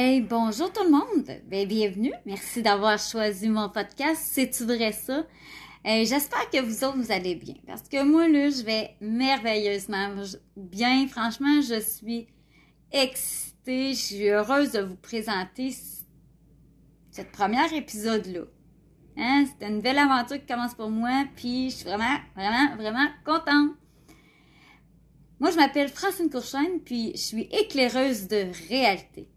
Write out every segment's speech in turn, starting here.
Hey, bonjour tout le monde. Ben, bienvenue. Merci d'avoir choisi mon podcast. C'est-tu vrai ça? Euh, J'espère que vous autres, vous allez bien. Parce que moi, là, je vais merveilleusement bien. Franchement, je suis excitée. Je suis heureuse de vous présenter cette première épisode-là. Hein? C'est une belle aventure qui commence pour moi. Puis, je suis vraiment, vraiment, vraiment contente. Moi, je m'appelle Francine Courchaine, puis je suis éclaireuse de réalité.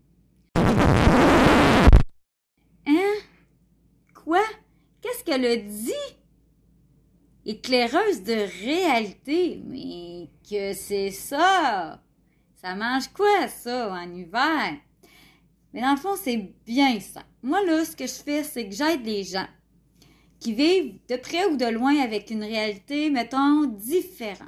Quoi? Qu'est-ce qu'elle a dit? Éclaireuse de réalité? Mais que c'est ça? Ça mange quoi, ça, en hiver? Mais dans le fond, c'est bien ça. Moi, là, ce que je fais, c'est que j'aide les gens qui vivent de près ou de loin avec une réalité, mettons, différente.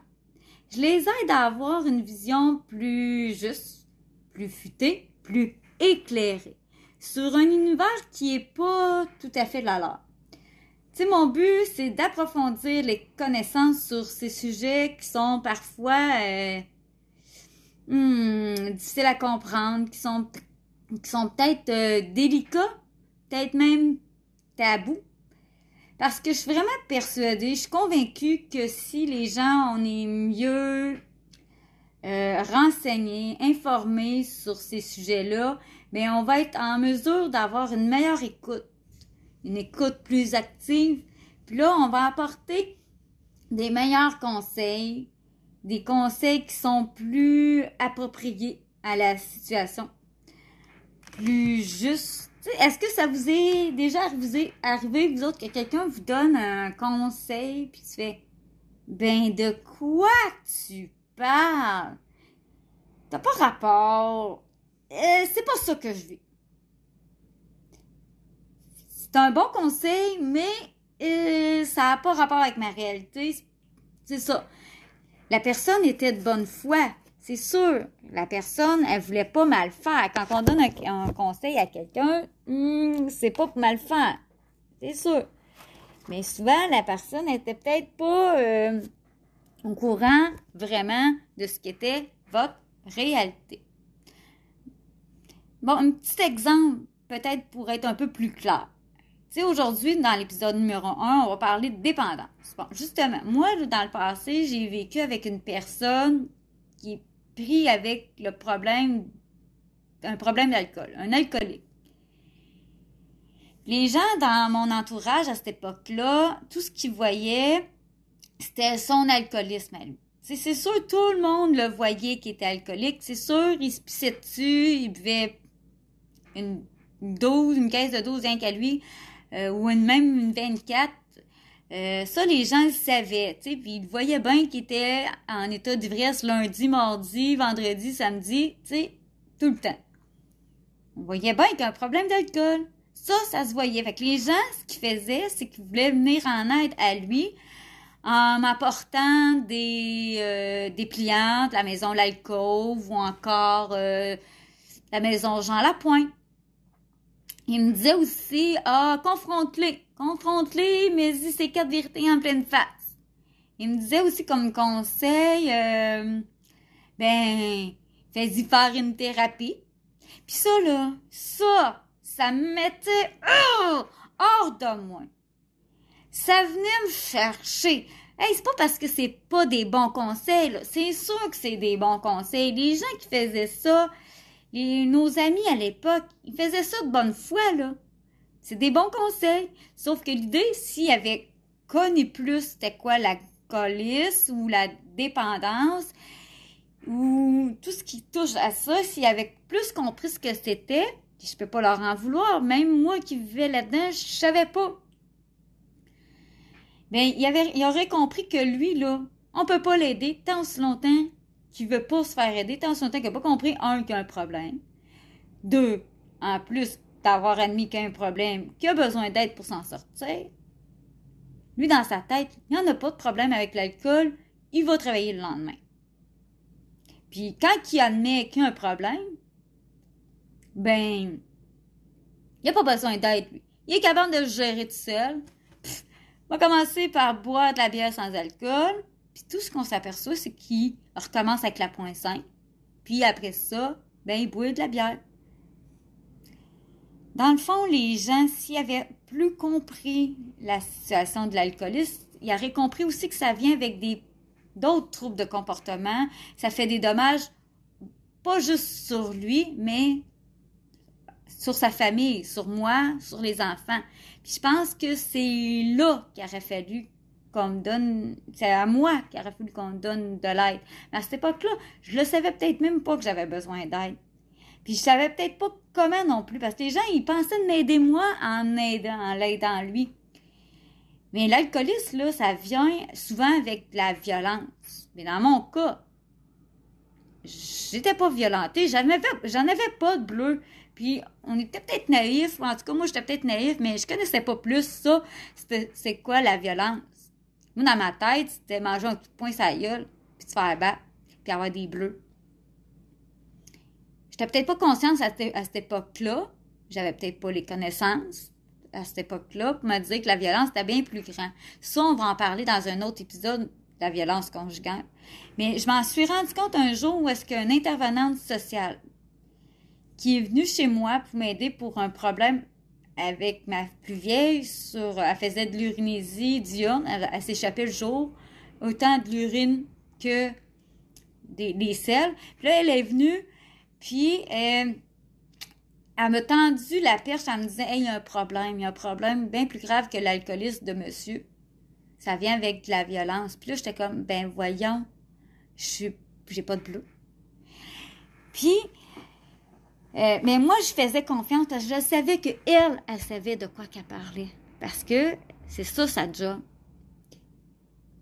Je les aide à avoir une vision plus juste, plus futée, plus éclairée sur un univers qui est pas tout à fait la leur. Tu mon but, c'est d'approfondir les connaissances sur ces sujets qui sont parfois euh, hmm, difficiles à comprendre, qui sont, qui sont peut-être euh, délicats, peut-être même tabous. Parce que je suis vraiment persuadée, je suis convaincue que si les gens, on est mieux euh, renseignés, informés sur ces sujets-là, mais on va être en mesure d'avoir une meilleure écoute, une écoute plus active. Puis là, on va apporter des meilleurs conseils, des conseils qui sont plus appropriés à la situation, plus justes est-ce que ça vous est déjà arrivé, vous autres, que quelqu'un vous donne un conseil, puis tu fais, ben de quoi tu parles? T'as pas rapport. Euh, c'est pas ça que je vis. C'est un bon conseil, mais euh, ça n'a pas rapport avec ma réalité. C'est ça. La personne était de bonne foi. C'est sûr, la personne, elle voulait pas mal faire. Quand on donne un, conseil à quelqu'un, hmm, c'est pas pour mal faire. C'est sûr. Mais souvent, la personne était peut-être pas euh, au courant vraiment de ce qu'était votre réalité. Bon, un petit exemple, peut-être pour être un peu plus clair. Tu sais, aujourd'hui, dans l'épisode numéro 1, on va parler de dépendance. Bon, justement, moi, dans le passé, j'ai vécu avec une personne qui pris avec le problème, un problème d'alcool, un alcoolique. Les gens dans mon entourage à cette époque-là, tout ce qu'ils voyaient, c'était son alcoolisme à lui. C'est sûr, tout le monde le voyait qui était alcoolique. C'est sûr, il se pissait dessus, il buvait une dose, une caisse de dose rien qu'à lui, euh, ou une, même une 24. Euh, ça, les gens le savaient, tu sais, puis ils voyaient bien qu'il était en état d'ivresse lundi, mardi, vendredi, samedi, tu sais, tout le temps. On voyait bien qu'il y a un problème d'alcool. Ça, ça se voyait. Fait que les gens, ce qu'ils faisaient, c'est qu'ils voulaient venir en aide à lui en m'apportant des, euh, des pliantes, la maison L'Alcôve ou encore euh, la maison Jean Lapointe. Il me disait aussi, ah, confronte-les, confronte-les, mais dis ces quatre vérités en pleine face. Il me disait aussi comme conseil, euh, ben, fais-y faire une thérapie. Puis ça, là, ça, ça me mettait oh, hors de moi. Ça venait me chercher. Hey, c'est pas parce que c'est pas des bons conseils, C'est sûr que c'est des bons conseils. Les gens qui faisaient ça, nos amis à l'époque, ils faisaient ça de bonne foi, là. C'est des bons conseils. Sauf que l'idée, s'ils avaient connu plus c'était quoi l'alcoolisme ou la dépendance, ou tout ce qui touche à ça, s'ils avaient plus compris ce que c'était, je peux pas leur en vouloir. Même moi qui vivais là-dedans, je savais pas. Ben, il, avait, aurait compris que lui, là, on peut pas l'aider tant aussi longtemps qui veut pas se faire aider tant son temps qu'il n'a pas compris, un, qu'il y a un problème. Deux, en plus d'avoir admis qu'il y a un problème, qu'il a besoin d'aide pour s'en sortir. Lui, dans sa tête, il n'y en a pas de problème avec l'alcool, il va travailler le lendemain. Puis quand il admet qu'il y a un problème, ben, il n'a pas besoin d'aide, lui. Il est capable de le gérer tout seul. il va commencer par boire de la bière sans alcool, puis tout ce qu'on s'aperçoit, c'est qu'il recommence avec la point 5. Puis après ça, ben, il boit de la bière. dans le fond, les gens, s'ils avaient plus compris la situation de l'alcoolisme, ils auraient compris aussi que ça vient avec des d'autres troubles de comportement. Ça fait des dommages pas juste sur lui, mais sur sa famille, sur moi, sur les enfants. Puis je pense que c'est là qu'il aurait fallu qu'on me donne, c'est à moi qu'il aurait fallu qu'on me donne de l'aide. Mais à cette époque-là, je le savais peut-être même pas que j'avais besoin d'aide. Puis je savais peut-être pas comment non plus, parce que les gens, ils pensaient de m'aider moi en aidant, en l'aidant lui. Mais l'alcoolisme, là, ça vient souvent avec de la violence. Mais dans mon cas, j'étais pas violentée, j'en avais, avais pas de bleu. Puis on était peut-être naïfs, en tout cas moi j'étais peut-être naïf, mais je connaissais pas plus ça. C'est quoi la violence? Moi dans ma tête, c'était manger un coup de poing la gueule, puis se faire battre, puis avoir des bleus. J'étais peut-être pas consciente à, cette époque-là. J'avais peut-être pas les connaissances à cette époque-là pour me dire que la violence était bien plus grande. Ça, on va en parler dans un autre épisode de la violence conjugale. Mais je m'en suis rendu compte un jour où est-ce qu'une intervenante sociale qui est venue chez moi pour m'aider pour un problème avec ma plus vieille sur elle faisait de l'urinésie diurne, elle, s'échappait le jour, autant de l'urine que des, des selles. Puis là, elle est venue puis, euh, elle m'a tendu la perche en me disant Hey, il y a un problème, il y a un problème bien plus grave que l'alcoolisme de monsieur. Ça vient avec de la violence. Puis là, j'étais comme Ben voyons, je j'ai pas de bleu. Puis, euh, mais moi, je faisais confiance parce que je savais qu'elle, elle, savait de quoi qu'elle parlait. Parce que c'est ça sa job.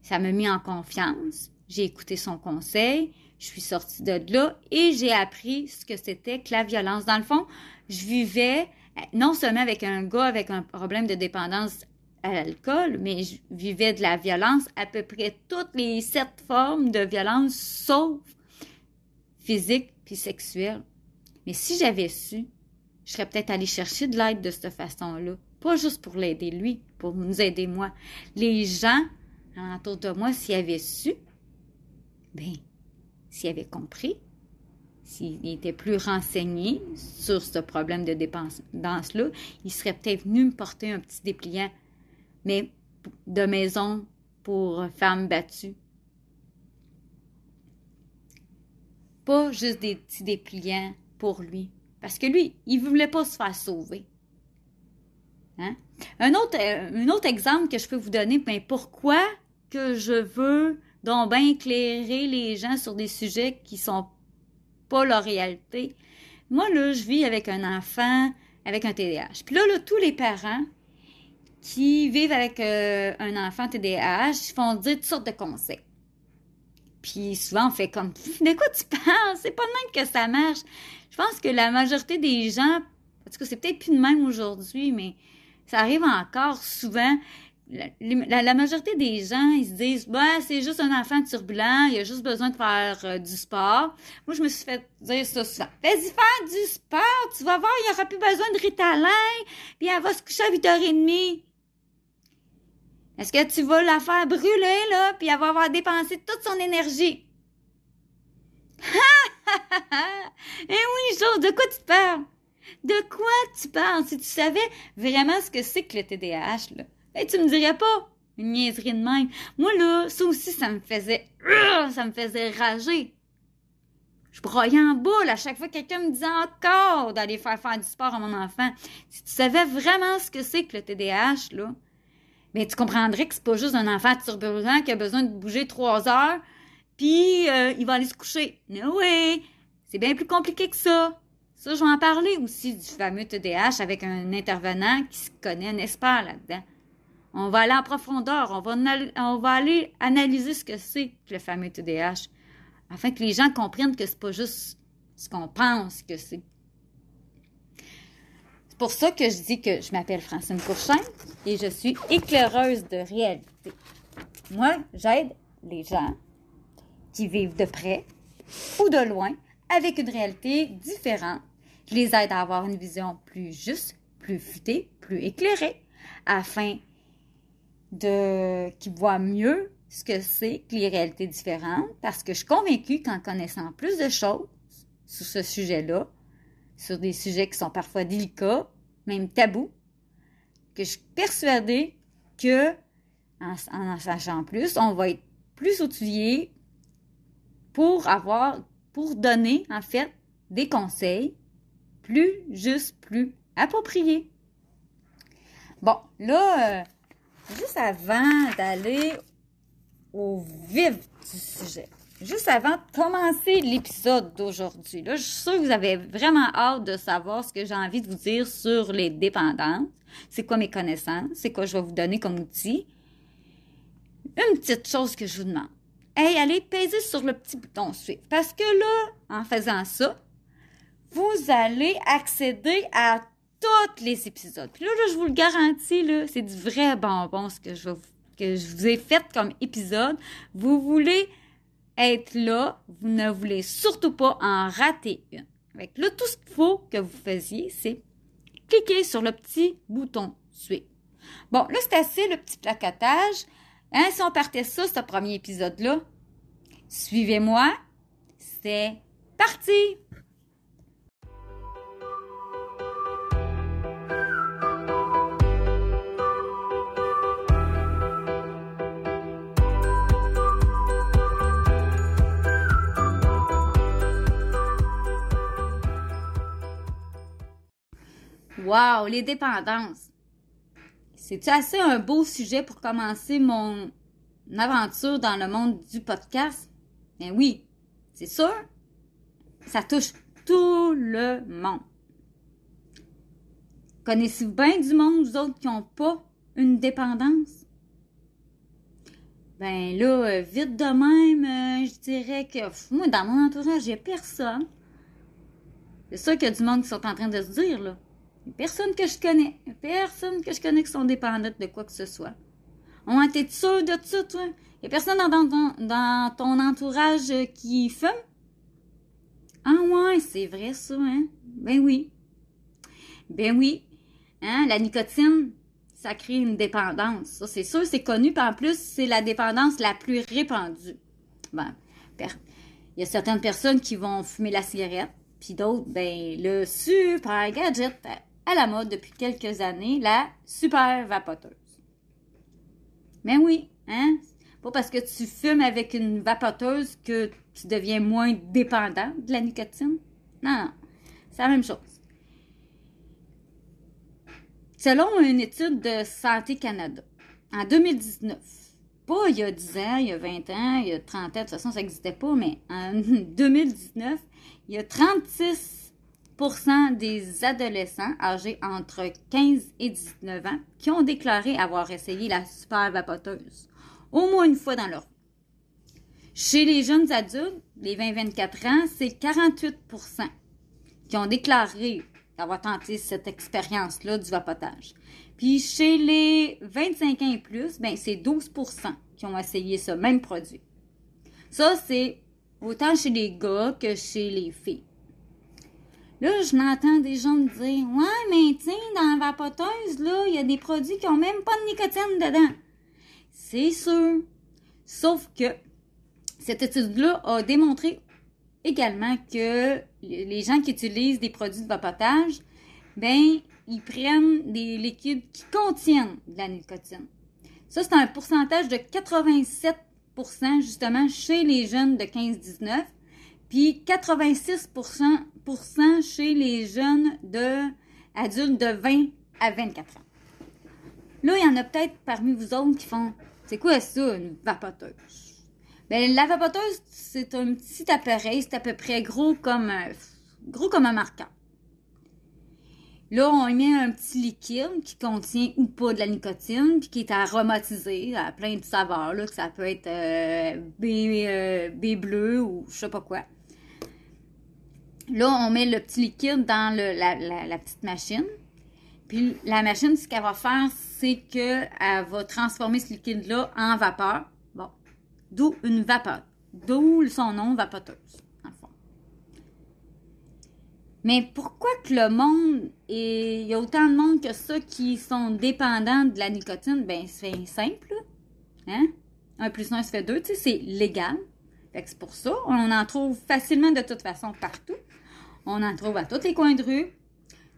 Ça m'a mis en confiance. J'ai écouté son conseil. Je suis sortie de là et j'ai appris ce que c'était que la violence. Dans le fond, je vivais non seulement avec un gars avec un problème de dépendance à l'alcool, mais je vivais de la violence, à peu près toutes les sept formes de violence, sauf physique puis sexuelle. Mais si j'avais su, je serais peut-être allée chercher de l'aide de cette façon-là. Pas juste pour l'aider lui, pour nous aider moi. Les gens autour de moi, s'ils avaient su, ben, s'il avait compris, s'il était plus renseigné sur ce problème de dépendance-là, il serait peut-être venu me porter un petit dépliant, mais de maison pour femmes battues. Pas juste des petits dépliants pour lui. Parce que lui, il ne voulait pas se faire sauver. Hein? Un, autre, un autre exemple que je peux vous donner, ben pourquoi que je veux donc bien éclairer les gens sur des sujets qui sont pas leur réalité. Moi, là, je vis avec un enfant avec un TDAH. Puis là, là tous les parents qui vivent avec euh, un enfant TDAH font dire toutes sortes de conseils. Puis souvent, on fait comme De quoi tu penses? C'est pas de même que ça marche. Je pense que la majorité des gens, parce que c'est peut-être plus de même aujourd'hui, mais ça arrive encore souvent la, majorité des gens, ils se disent, bah, c'est juste un enfant turbulent, il a juste besoin de faire euh, du sport. Moi, je me suis fait dire ça souvent. Vas-y faire du sport, tu vas voir, il aura plus besoin de Ritalin, puis elle va se coucher à 8h30. Est-ce que tu vas la faire brûler, là, puis elle va avoir dépensé toute son énergie? eh oui, chose, de quoi tu parles? De quoi tu parles? Si tu savais vraiment ce que c'est que le TDAH, là. Hey, tu me dirais pas une niaiserie de même. Moi, là, ça aussi, ça me faisait. Ça me faisait rager. Je broyais en boule à chaque fois que quelqu'un me disait encore d'aller faire faire du sport à mon enfant. Si tu savais vraiment ce que c'est que le TDAH, là, ben, tu comprendrais que c'est pas juste un enfant turbulent qui a besoin de bouger trois heures, puis euh, il va aller se coucher. No way! C'est bien plus compliqué que ça. Ça, je vais en parler aussi du fameux TDAH avec un intervenant qui se connaît un expert là-dedans. On va aller en profondeur, on va, on va aller analyser ce que c'est que le fameux TDAH, afin que les gens comprennent que c'est pas juste ce qu'on pense que c'est. C'est pour ça que je dis que je m'appelle Francine Courchain et je suis éclaireuse de réalité. Moi, j'aide les gens qui vivent de près ou de loin avec une réalité différente. Je les aide à avoir une vision plus juste, plus futée, plus éclairée, afin de qui voient mieux ce que c'est que les réalités différentes, parce que je suis convaincue qu'en connaissant plus de choses sur ce sujet-là, sur des sujets qui sont parfois délicats, même tabou, que je suis persuadée que, en en, sachant plus, on va être plus outillé pour avoir, pour donner, en fait, des conseils plus justes, plus appropriés. Bon, là, euh, juste avant d'aller au vif du sujet, juste avant de commencer l'épisode d'aujourd'hui, là, je suis sûre que vous avez vraiment hâte de savoir ce que j'ai envie de vous dire sur les dépendances. C'est quoi mes connaissances? C'est quoi je vais vous donner comme outil? Une petite chose que je vous demande. Hey, allez peser sur le petit bouton suivre. Parce que là, en faisant ça, vous allez accéder à tous les épisodes. Puis là, je vous le garantis, là, c'est du vrai bonbon ce que je, que je vous ai fait comme épisode. Vous voulez être là, vous ne voulez surtout pas en rater une. Avec là, tout ce qu'il faut que vous faisiez, c'est cliquer sur le petit bouton suivre. Bon, là, c'est assez le petit placotage. Hein, si on partait ça, ce premier épisode-là, suivez-moi. C'est parti! Wow, les dépendances. C'est assez un beau sujet pour commencer mon aventure dans le monde du podcast? Ben oui, c'est sûr. Ça touche tout le monde. Connaissez-vous bien du monde, vous autres, qui n'ont pas une dépendance? Ben là, vite de même, euh, je dirais que moi, dans mon entourage, a personne. C'est sûr qu'il y a du monde qui sont en train de se dire, là. Personne que je connais. Personne que je connais qui sont dépendantes de quoi que ce soit. On été sûr de ça, toi? Y a personne dans, ton entourage qui fume? Ah ouais, c'est vrai ça, hein? Ben oui. Ben oui. Hein, la nicotine, ça crée une dépendance. Ça, c'est sûr, c'est connu. Puis en plus, c'est la dépendance la plus répandue. Ben, il y a certaines personnes qui vont fumer la cigarette. Puis d'autres, ben, le super gadget à la mode depuis quelques années, la super vapoteuse. Mais oui, hein? Pas parce que tu fumes avec une vapoteuse que tu deviens moins dépendant de la nicotine. Non, non. C'est la même chose. Selon une étude de Santé Canada, en 2019, pas il y a 10 ans, il y a 20 ans, il y a 30 ans, de toute façon, ça n'existait pas, mais en 2019, il y a 36 des adolescents âgés entre 15 et 19 ans qui ont déclaré avoir essayé la super vapoteuse au moins une fois dans leur vie. Chez les jeunes adultes, les 20-24 ans, c'est 48% qui ont déclaré avoir tenté cette expérience-là du vapotage. Puis chez les 25 ans et plus, ben, c'est 12% qui ont essayé ce même produit. Ça, c'est autant chez les gars que chez les filles. Là, je m'entends des gens me dire Ouais, mais tiens, dans la vapoteuse, là, il y a des produits qui ont même pas de nicotine dedans. C'est sûr. Sauf que cette étude-là a démontré également que les gens qui utilisent des produits de vapotage, ben, ils prennent des liquides qui contiennent de la nicotine. Ça, c'est un pourcentage de 87% justement chez les jeunes de 15-19 puis 86 chez les jeunes de adultes de 20 à 24 ans. Là, il y en a peut-être parmi vous autres qui font C'est quoi ça, une vapoteuse? Ben, la vapoteuse, c'est un petit appareil, c'est à peu près gros comme un, gros comme un marqueur. Là, on y met un petit liquide qui contient ou pas de la nicotine, puis qui est aromatisé à plein de saveurs, là, que ça peut être euh, B, euh, B bleu ou je sais pas quoi. Là, on met le petit liquide dans la, petite machine. Puis la machine, ce qu'elle va faire, c'est qu'elle va transformer ce liquide-là en vapeur. Bon. D'où une vapeur. D'où son nom, vapoteuse, en fond. Mais pourquoi que le monde, et il y a autant de monde que ça qui sont dépendants de la nicotine? Ben, c'est simple. Hein? Un plus un, ça fait deux. Tu sais, c'est légal. C'est pour ça. On en trouve facilement de toute façon partout. On en trouve à tous les coins de rue.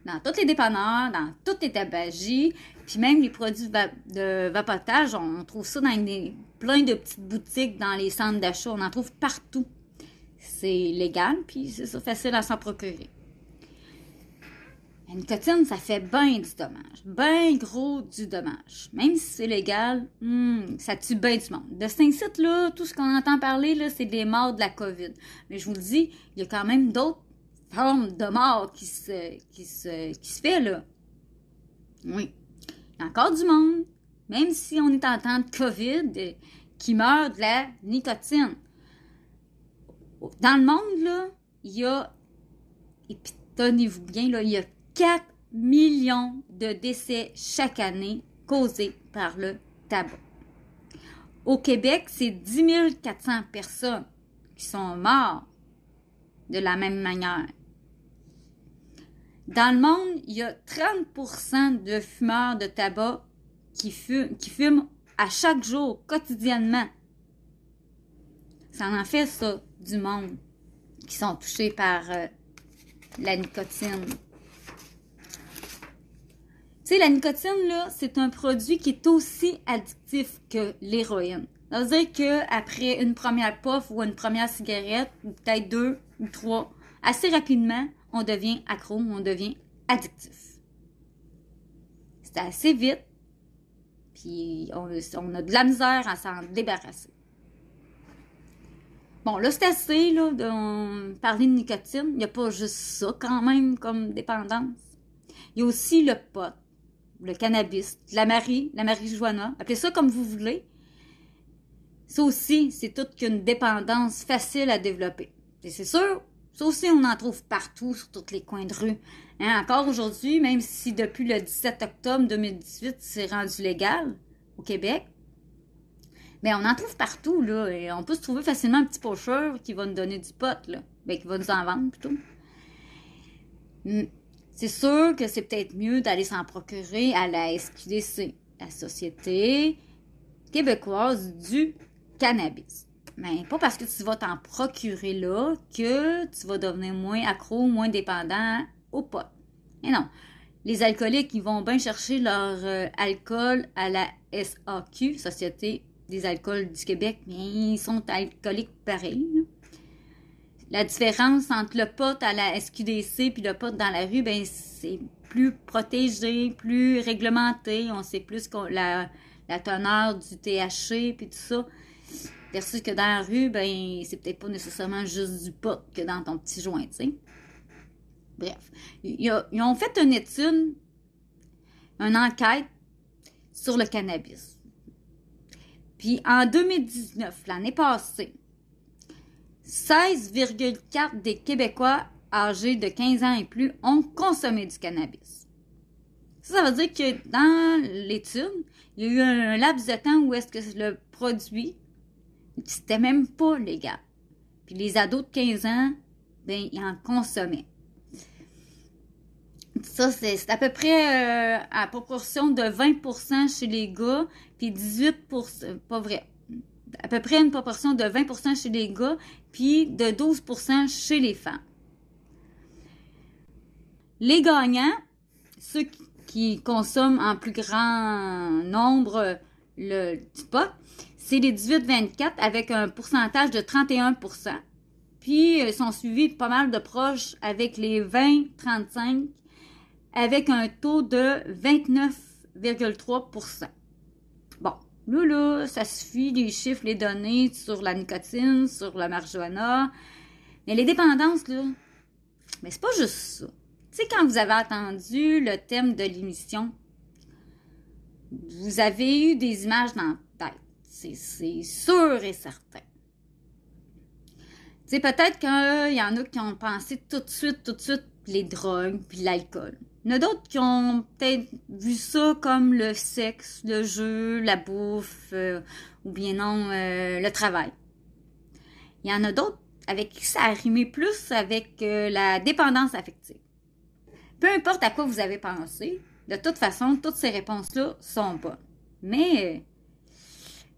dans tous les dépanneurs, dans toutes les tabagies, puis même les produits de vapotage, on trouve ça dans plein de petites boutiques, dans les centres d'achat, on en trouve partout. C'est légal, puis c'est facile à s'en procurer. La nicotine, ça fait bien du dommage, bien gros du dommage. Même si c'est légal, hmm, ça tue bien du monde. De ce site là tout ce qu'on entend parler, là, c'est des morts de la COVID. Mais je vous le dis, il y a quand même d'autres forme de mort qui se, qui se, qui se fait, là. Oui. Il y a encore du monde, même si on est en temps de COVID, qui meurt de la nicotine. Dans le monde, là, il y a, et puis tenez-vous bien, là, il y a 4 millions de décès chaque année causés par le tabac. Au Québec, c'est 10 400 personnes qui sont mortes de la même manière. Dans le monde, il y a 30% de fumeurs de tabac qui fument, à chaque jour, quotidiennement. Ça en fait ça, du monde qui sont touchés par euh, la nicotine. Tu sais, la nicotine, là, c'est un produit qui est aussi addictif que l'héroïne. Ça veut dire qu'après une première puff ou une première cigarette, ou peut-être deux ou trois, assez rapidement, on devient accro, on devient addictif. C'est assez vite, puis on, a de la misère à s'en débarrasser. Bon, là, c'est assez, là, de parler de nicotine. Il n'y a pas juste ça, quand même, comme dépendance. Il y a aussi le pot, le cannabis, la marie, la marijuana. Appelez ça comme vous voulez. Ça aussi, c'est toute qu'une dépendance facile à développer. Et c'est sûr, ça aussi, on en trouve partout, sur tous les coins de rue. Hein, encore aujourd'hui, même si depuis le 17 octobre 2018, c'est rendu légal au Québec, mais on en trouve partout, là. Et on peut se trouver facilement un petit pocheur qui va nous donner du pot, là. Ben, qui va nous en vendre, plutôt. Hmm. C'est sûr que c'est peut-être mieux d'aller s'en procurer à la SQDC, la Société québécoise du cannabis. Mais pas parce que tu vas t'en procurer là que tu vas devenir moins accro, moins dépendant au pot. Et non. Les alcooliques, ils vont bien chercher leur euh, alcool à la SAQ, Société des alcools du Québec, mais ils sont alcooliques pareil. La différence entre le pot à la SQDC puis le pot dans la rue, ben c'est plus protégé, plus réglementé. On sait plus la, la teneur du THC puis tout ça. Versus que dans la rue, ben, c'est peut-être pas nécessairement juste du pot que dans ton petit joint. Bref. Ils, ont fait une étude, une enquête sur le cannabis. Puis en 2019, l'année passée, 16,4 des Québécois âgés de 15 ans et plus ont consommé du cannabis. Ça, ça veut dire que dans l'étude, il y a eu un laps de temps où est-ce que le produit c'était même pas légal. Puis les ados de 15 ans, ben, ils en consommaient. Ça, c'est à peu près euh, à proportion de 20% chez les gars, puis 18%, pas vrai, à peu près une proportion de 20% chez les gars, puis de 12% chez les femmes. Les gagnants, ceux qui consomment en plus grand nombre le pot, c'est les 18-24 avec un pourcentage de 31% Puis, ils sont suivis pas mal de proches avec les 20-35 avec un taux de 29,3 Bon, là, là, ça suffit les chiffres, les données sur la nicotine, sur la marijuana. Mais les dépendances, là, mais c'est pas juste ça. Tu sais, quand vous avez entendu le thème de l'émission, vous avez eu des images dans c'est sûr et certain. Tu sais, peut-être qu'il y en a qui ont pensé tout de suite, tout de suite, les drogues puis l'alcool. Il y en a d'autres qui ont peut-être vu ça comme le sexe, le jeu, la bouffe, euh, ou bien non, euh, le travail. Il y en a d'autres avec qui ça a rimé plus avec euh, la dépendance affective. Peu importe à quoi vous avez pensé, de toute façon, toutes ces réponses-là sont bonnes. Mais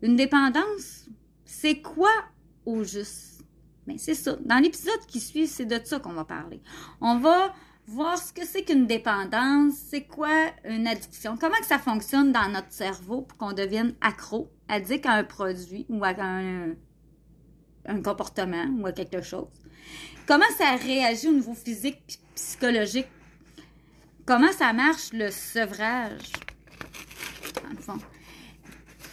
une dépendance, c'est quoi au juste? Mais c'est ça. Dans l'épisode qui suit, c'est de ça qu'on va parler. On va voir ce que c'est qu'une dépendance, c'est quoi une addiction, comment que ça fonctionne dans notre cerveau pour qu'on devienne accro, addict à un produit ou à un, un comportement ou à quelque chose. Comment ça réagit au niveau physique et psychologique? Comment ça marche le sevrage,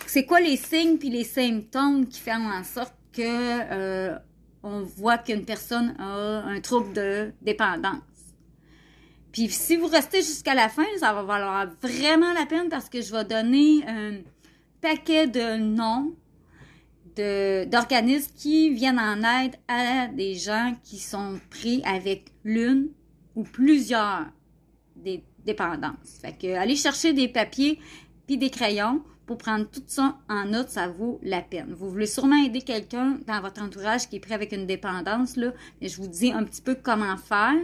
C'est quoi les signes puis les symptômes qui font en sorte que euh, on voit qu'une personne a un trouble de dépendance? Puis si vous restez jusqu'à la fin, ça va valoir vraiment la peine parce que je vais donner un paquet de noms d'organismes qui viennent en aide à des gens qui sont pris avec l'une ou plusieurs des dépendances. Fait que allez chercher des papiers puis des crayons pour prendre tout ça en note, ça vaut la peine. Vous voulez sûrement aider quelqu'un dans votre entourage qui est pris avec une dépendance, là, mais je vous dis un petit peu comment faire,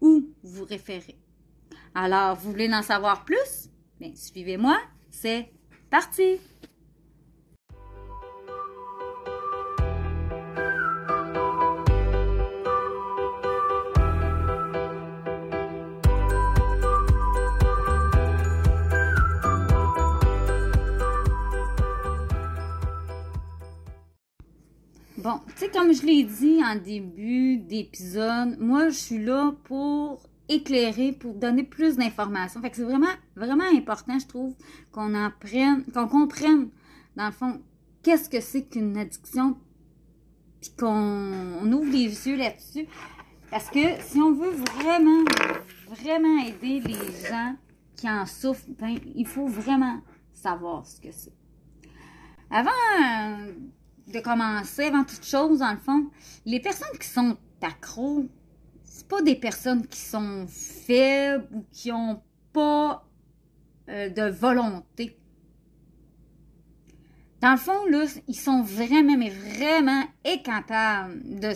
où vous référer. Alors, vous voulez en savoir plus? Bien, suivez-moi, c'est parti! Bon, tu sais, comme je l'ai dit en début d'épisode, moi, je suis là pour éclairer, pour donner plus d'informations. Fait que c'est vraiment, vraiment important, je trouve, qu'on apprenne, qu'on comprenne, dans le fond, qu'est-ce que c'est qu'une addiction, puis qu'on ouvre les yeux là-dessus. Parce que si on veut vraiment, vraiment aider les gens qui en souffrent, ben, il faut vraiment savoir ce que c'est. Avant de commencer, avant toute chose, dans le fond, les personnes qui sont accros, c'est pas des personnes qui sont faibles ou qui ont pas euh, de volonté. Dans le fond, là, ils sont vraiment, mais vraiment incapables de,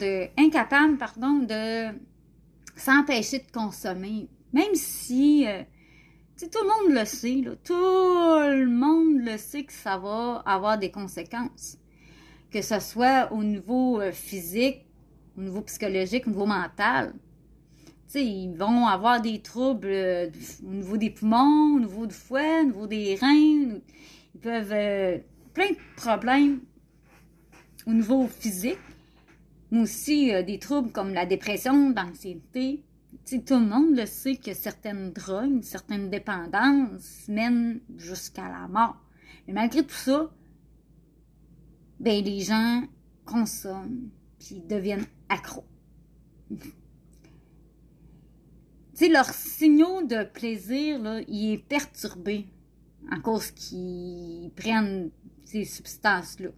de pardon, de s'empêcher de consommer. Même si, euh, tout le monde le sait, là, tout le monde le sait que ça va avoir des conséquences que ce soit au niveau euh, physique, au niveau psychologique, au niveau mental. Ils vont avoir des troubles euh, au niveau des poumons, au niveau du foie, au niveau des reins. Ils peuvent... Euh, plein de problèmes au niveau physique, mais aussi des troubles comme la dépression, l'anxiété. Tout le monde le sait que certaines drogues, certaines dépendances mènent jusqu'à la mort. Mais malgré tout ça, ben les gens consomment puis deviennent accros. tu sais, leur signaux de plaisir, là, il est perturbé en cause qu'ils prennent ces substances-là.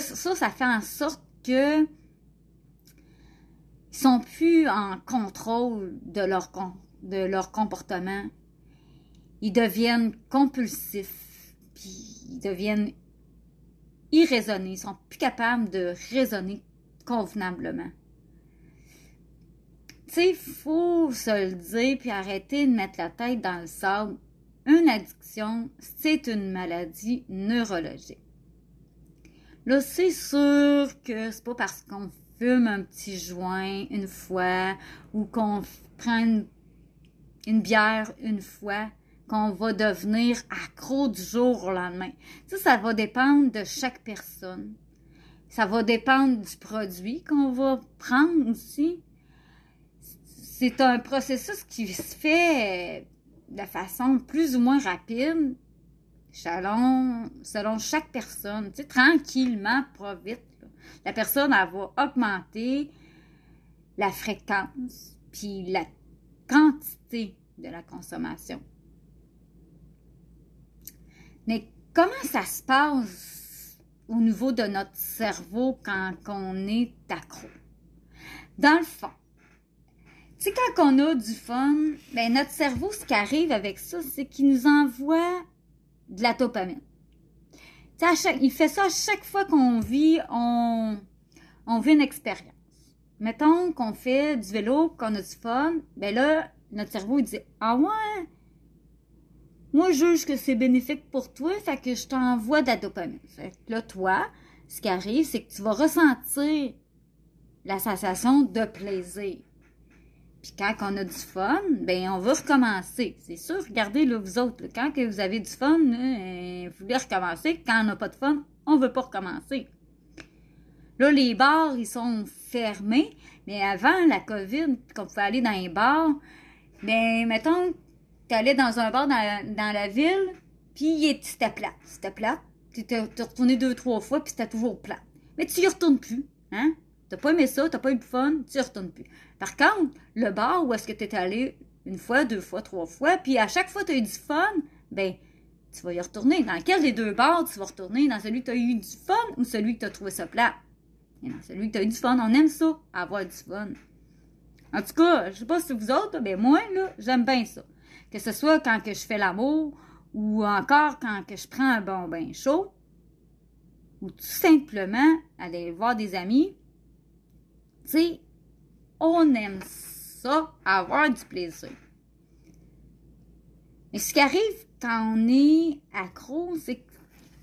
Ça, ça fait en sorte que ils sont plus en contrôle de leur, de leur comportement. Ils deviennent compulsifs, puis ils deviennent irraisonnés, sont plus capables de raisonner convenablement. Tu sais, faut se le dire puis arrêter de mettre la tête dans le sable. Une addiction, c'est une maladie neurologique. Là, c'est sûr que c'est pas parce qu'on fume un petit joint une fois ou qu'on prend une bière une fois qu'on va devenir accro du jour au lendemain. Ça, ça va dépendre de chaque personne. Ça va dépendre du produit qu'on va prendre aussi. C'est un processus qui se fait de façon plus ou moins rapide, selon, chaque personne. Tu sais, tranquillement, pas vite. La personne, elle va augmenter la fréquence, puis la quantité de la consommation. Mais comment ça se passe au niveau de notre cerveau quand on est accro? Dans le fond, tu sais, quand on a du fun, ben notre cerveau, ce qui arrive avec ça, c'est qu'il nous envoie de la dopamine. il fait ça à chaque fois qu'on vit, on, on vit une expérience. Mettons qu'on fait du vélo, qu'on a du fun, ben là, notre cerveau, il dit Ah ouais, moi, je juge que c'est bénéfique pour toi, fait que je t'envoie de la dopamine. Fait là, toi, ce qui arrive, c'est que tu vas ressentir la sensation de plaisir. Puis quand on a du fun, ben on va recommencer. C'est sûr, regardez là, vous autres, quand que vous avez du fun, euh, vous voulez recommencer. Quand on n'a pas de fun, on veut pas recommencer. Là, les bars, ils sont fermés, mais avant la COVID, qu'on pouvait aller dans les bars, ben, mettons, tu dans un bar dans, dans la ville, puis c'était plat. C'était plat. Tu t'es retourné deux, trois fois, puis c'était toujours plat. Mais tu y retournes plus, hein? T'as pas aimé ça, t'as pas eu de fun, tu y retournes plus. Par contre, le bar où est-ce que tu es allé une fois, deux fois, trois fois, puis à chaque fois tu as eu du fun, ben, tu vas y retourner. Dans quel des deux bars tu vas retourner? Dans celui que tu as eu du fun ou celui que tu as trouvé ça plat? Et dans celui que tu as eu du fun, on aime ça, avoir du fun. En tout cas, je sais pas si vous autres, mais moi, là, j'aime bien ça. Que ce soit quand je fais l'amour ou encore quand je prends un bon bain chaud ou tout simplement aller voir des amis tu sais, on aime ça, avoir du plaisir. Mais ce qui arrive quand on est accro, c'est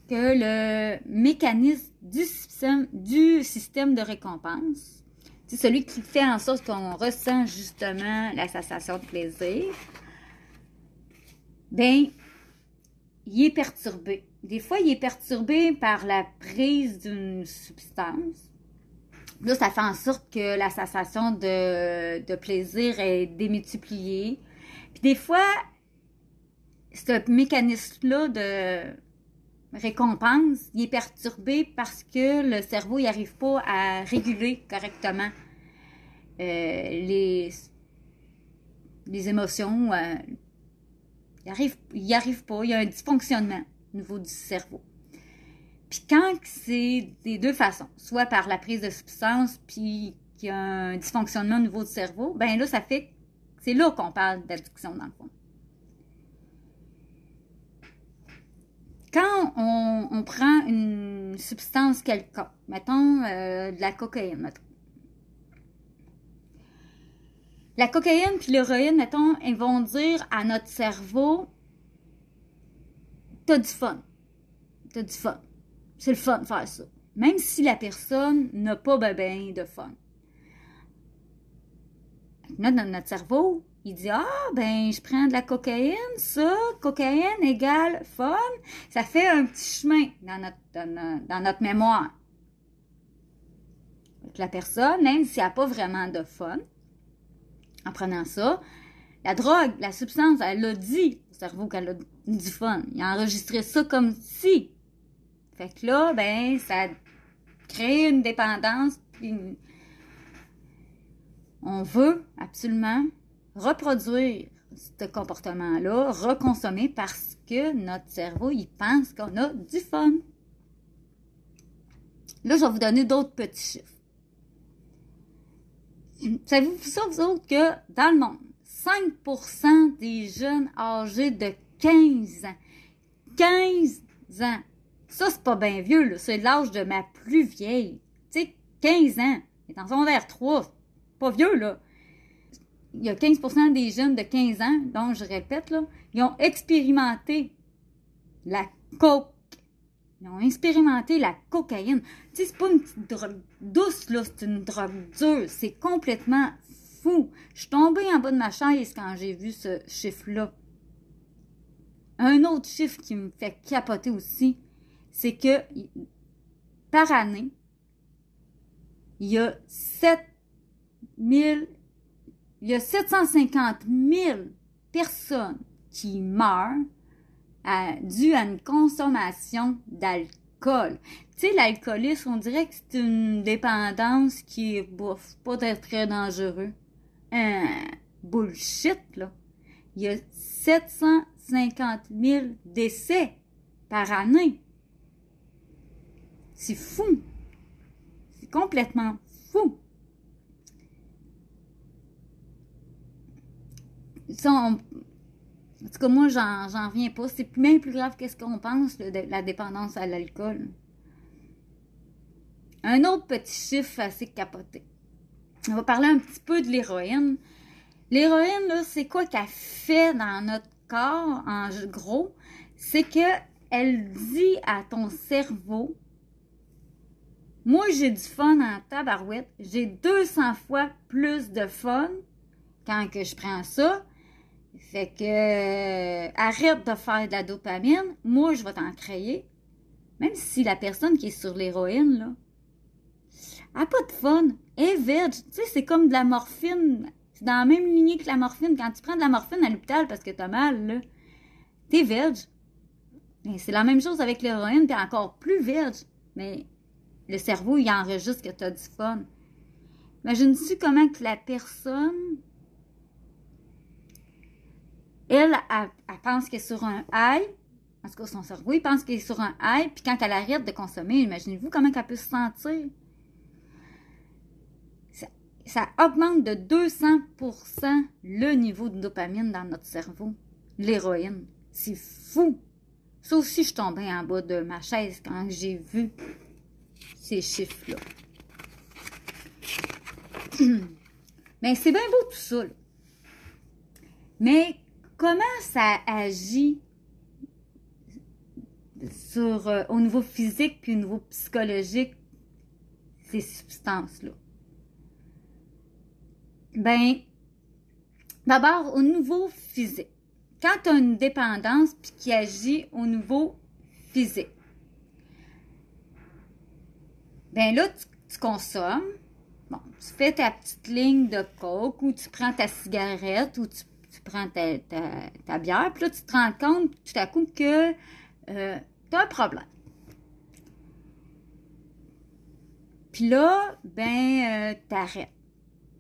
que le mécanisme du système, du système de récompense, c'est celui qui fait en sorte qu'on ressent justement la sensation de plaisir, ben, il est perturbé. Des fois, il est perturbé par la prise d'une substance Là, ça fait en sorte que la sensation de, plaisir est démultipliée. Puis des fois, ce mécanisme-là de récompense, il est perturbé parce que le cerveau n'arrive pas à réguler correctement euh, les, les émotions. Euh, il arrive, il arrive pas, il y a un dysfonctionnement au niveau du cerveau. Puis quand c'est des deux façons, soit par la prise de substance, puis qu'il y a un dysfonctionnement au niveau du cerveau, ben là, ça fait c'est là qu'on parle d'addiction dans le fond. Quand on, prend une substance quelconque, mettons euh, de la cocaïne. La cocaïne puis l'héroïne, mettons, ils vont dire à notre cerveau T'as du fun. T'as du fun. C'est le fun de faire ça. Même si la personne n'a pas ben, de fun. Là, notre cerveau, il dit Ah, ben, je prends de la cocaïne, ça, cocaïne égale fun. Ça fait un petit chemin dans notre, mémoire. la personne, même si elle n'a pas vraiment de fun, en prenant ça, la drogue, la substance, elle l'a dit au cerveau qu'elle a du fun. Il a enregistré ça comme si fait que là, ben, ça crée une dépendance. On veut absolument reproduire ce comportement-là, reconsommer parce que notre cerveau, il pense qu'on a du fun. Là, je vais vous donner d'autres petits chiffres. Savez-vous ça, vous autres, que dans le monde, 5% des jeunes âgés de 15 ans, 15 ans, ça, c'est pas bien vieux, là. C'est l'âge de ma plus vieille. Tu sais, 15 ans. Elle est en secondaire 3. Pas vieux, là. Il y a 15% des jeunes de 15 ans, donc je répète, là, ils ont expérimenté la coke. Ils ont expérimenté la cocaïne. Tu sais, c'est pas une petite drogue douce, là, c'est une drogue dure. C'est complètement fou. Je suis tombée en bas de ma chaise quand j'ai vu ce chiffre-là. Un autre chiffre qui me fait capoter aussi, c'est que par année, il y a 7000, il y a 750 000 personnes qui meurent à, dû à une consommation d'alcool. Tu sais, l'alcoolisme, on dirait que c'est une dépendance qui est pas très dangereux. Un bullshit, là. Il y a 750 000 décès par année. C'est fou. C'est complètement fou. Ça, en tout cas, moi, j'en reviens pas. C'est même plus grave qu'est-ce qu'on pense, la dépendance à l'alcool. Un autre petit chiffre assez capoté. On va parler un petit peu de l'héroïne. L'héroïne, là, c'est quoi qu'elle fait dans notre corps, en gros? C'est que elle dit à ton cerveau Moi, j'ai du fun en tabarouette. J'ai 200 fois plus de fun quand que je prends ça. Fait que euh, arrête de faire de la dopamine. Moi, je vais t'en créer. Même si la personne qui est sur l'héroïne, là, a pas de fun. Et veg. Tu sais, c'est comme de la morphine. C'est dans la même lignée que la morphine. Quand tu prends de la morphine à l'hôpital parce que t'as mal, là, t'es veg. C'est la même chose avec l'héroïne, t'es encore plus veg. Mais le cerveau, il enregistre que t'as du fun. Imagine-tu comment que la personne, elle, elle, pense qu'elle est sur un high, en tout cas son cerveau, il pense qu'elle est sur un high, puis quand elle arrête de consommer, imaginez-vous comment elle peut se sentir. Ça, ça augmente de 200% le niveau de dopamine dans notre cerveau, l'héroïne. C'est fou. Ça aussi, je suis tombée en bas de ma chaise quand j'ai vu ces chiffres-là. Mais c'est bien beau tout ça. Mais comment ça agit sur, euh, au niveau physique puis au niveau psychologique, ces substances-là? Ben, d'abord, au niveau physique quand tu as une dépendance puis qui agit au niveau physique, ben là, tu, consommes. Bon, tu fais ta petite ligne de coke ou tu prends ta cigarette ou tu, prends ta, bière. Puis là, tu te rends compte tout à coup que euh, tu as un problème. Puis là, ben, euh, t'arrêtes.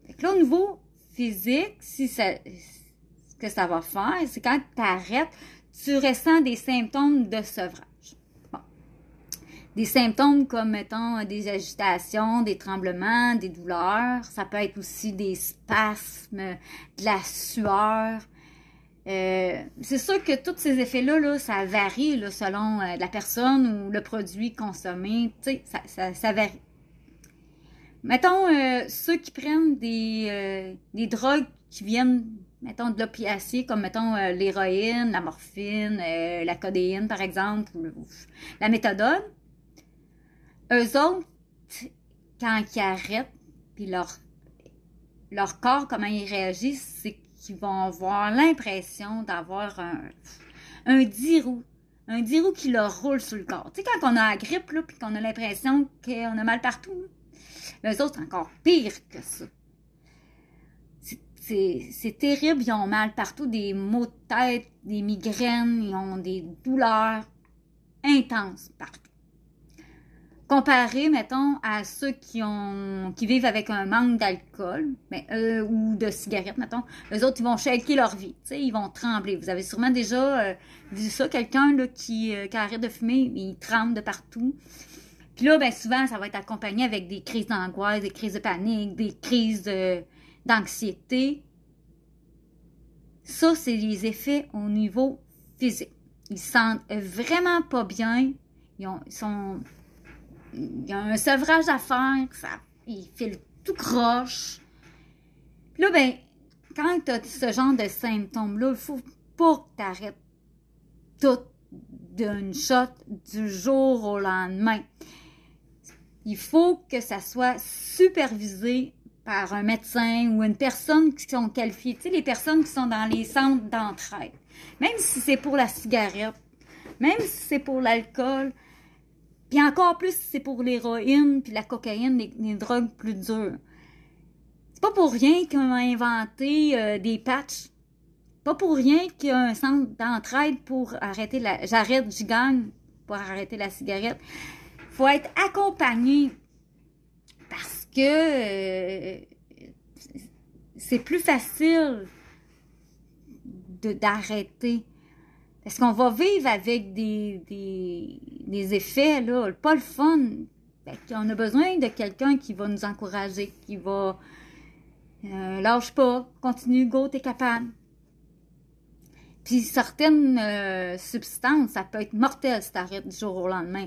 Fait que là, au niveau physique, si ça, que ça va faire, c'est quand tu arrêtes, tu ressens des symptômes de sevrage. Des symptômes comme, mettons, des agitations, des tremblements, des douleurs. Ça peut être aussi des spasmes, de la sueur. Euh, c'est sûr que tous ces effets-là, là, ça varie là, selon euh, la personne ou le produit consommé. Tu sais, ça, ça, varie. Mettons, euh, ceux qui prennent des, des drogues qui viennent mettons, de l'opiacé, comme, mettons, euh, l'héroïne, la morphine, euh, la codéine, par exemple, ou la méthadone, eux autres, quand ils arrêtent, puis leur, leur corps, comment ils réagissent, c'est qu'ils vont avoir l'impression d'avoir un, un un dirou qui leur roule sur le corps. Tu sais, quand on a la grippe, là, puis qu'on a l'impression qu'on a mal partout, là, eux autres, encore pire que ça c'est terrible, ils ont mal partout, des maux de tête, des migraines, ils ont des douleurs intenses partout. Comparé, mettons, à ceux qui ont qui vivent avec un manque d'alcool ben, ou de cigarettes, mettons, eux autres, ils vont shaker leur vie, ils vont trembler. Vous avez sûrement déjà euh, vu ça, quelqu'un qui, euh, qui arrête de fumer, il tremble de partout. Puis là, ben, souvent, ça va être accompagné avec des crises d'angoisse, des crises de panique, des crises d'anxiété. Ça, c'est les effets au niveau physique. Ils sentent vraiment pas bien. Ils, ont, sont. Il y a un sevrage à faire. Ça, ils filent tout croche. Là, ben, quand tu as ce genre de symptômes-là, il faut pas que tu arrêtes tout d'une shot du jour au lendemain. Il faut que ça soit supervisé par un médecin ou une personne qui sont qualifiées. Tu sais, les personnes qui sont dans les centres d'entraide. Même si c'est pour la cigarette, même si c'est pour l'alcool, puis encore plus si c'est pour l'héroïne, puis la cocaïne, les, drogues plus dures. C'est pas pour rien qu'on a inventé euh, des patchs. Pas pour rien qu'il y a un centre d'entraide pour arrêter la... J'arrête, je gagne pour arrêter la cigarette. Faut être accompagné parce que euh, c'est plus facile d'arrêter. Parce qu'on va vivre avec des, des, effets, là, pas le fun. on a besoin de quelqu'un qui va nous encourager, qui va euh, lâche pas, continue, go, t'es capable. Puis certaines euh, substances, ça peut être mortel si t'arrêtes du jour au lendemain.